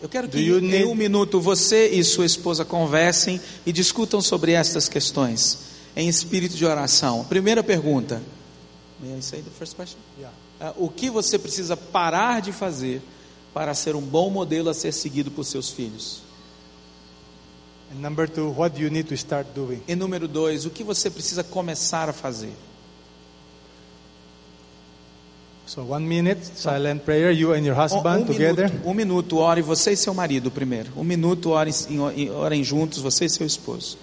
Eu quero que you em need- um minuto você e sua esposa conversem e discutam sobre estas questões em espírito de oração. Primeira pergunta. May I say the first question? Yeah. Ah, o que você precisa parar de fazer para ser um bom modelo a ser seguido por seus filhos? And number two, what do you need to start doing? E número dois, o que você precisa começar a fazer? So one minute silent prayer, you and your Um, husband um together. minuto, um minuto, ore você e seu marido primeiro. Um minuto, orem, orem juntos, você e seu esposo.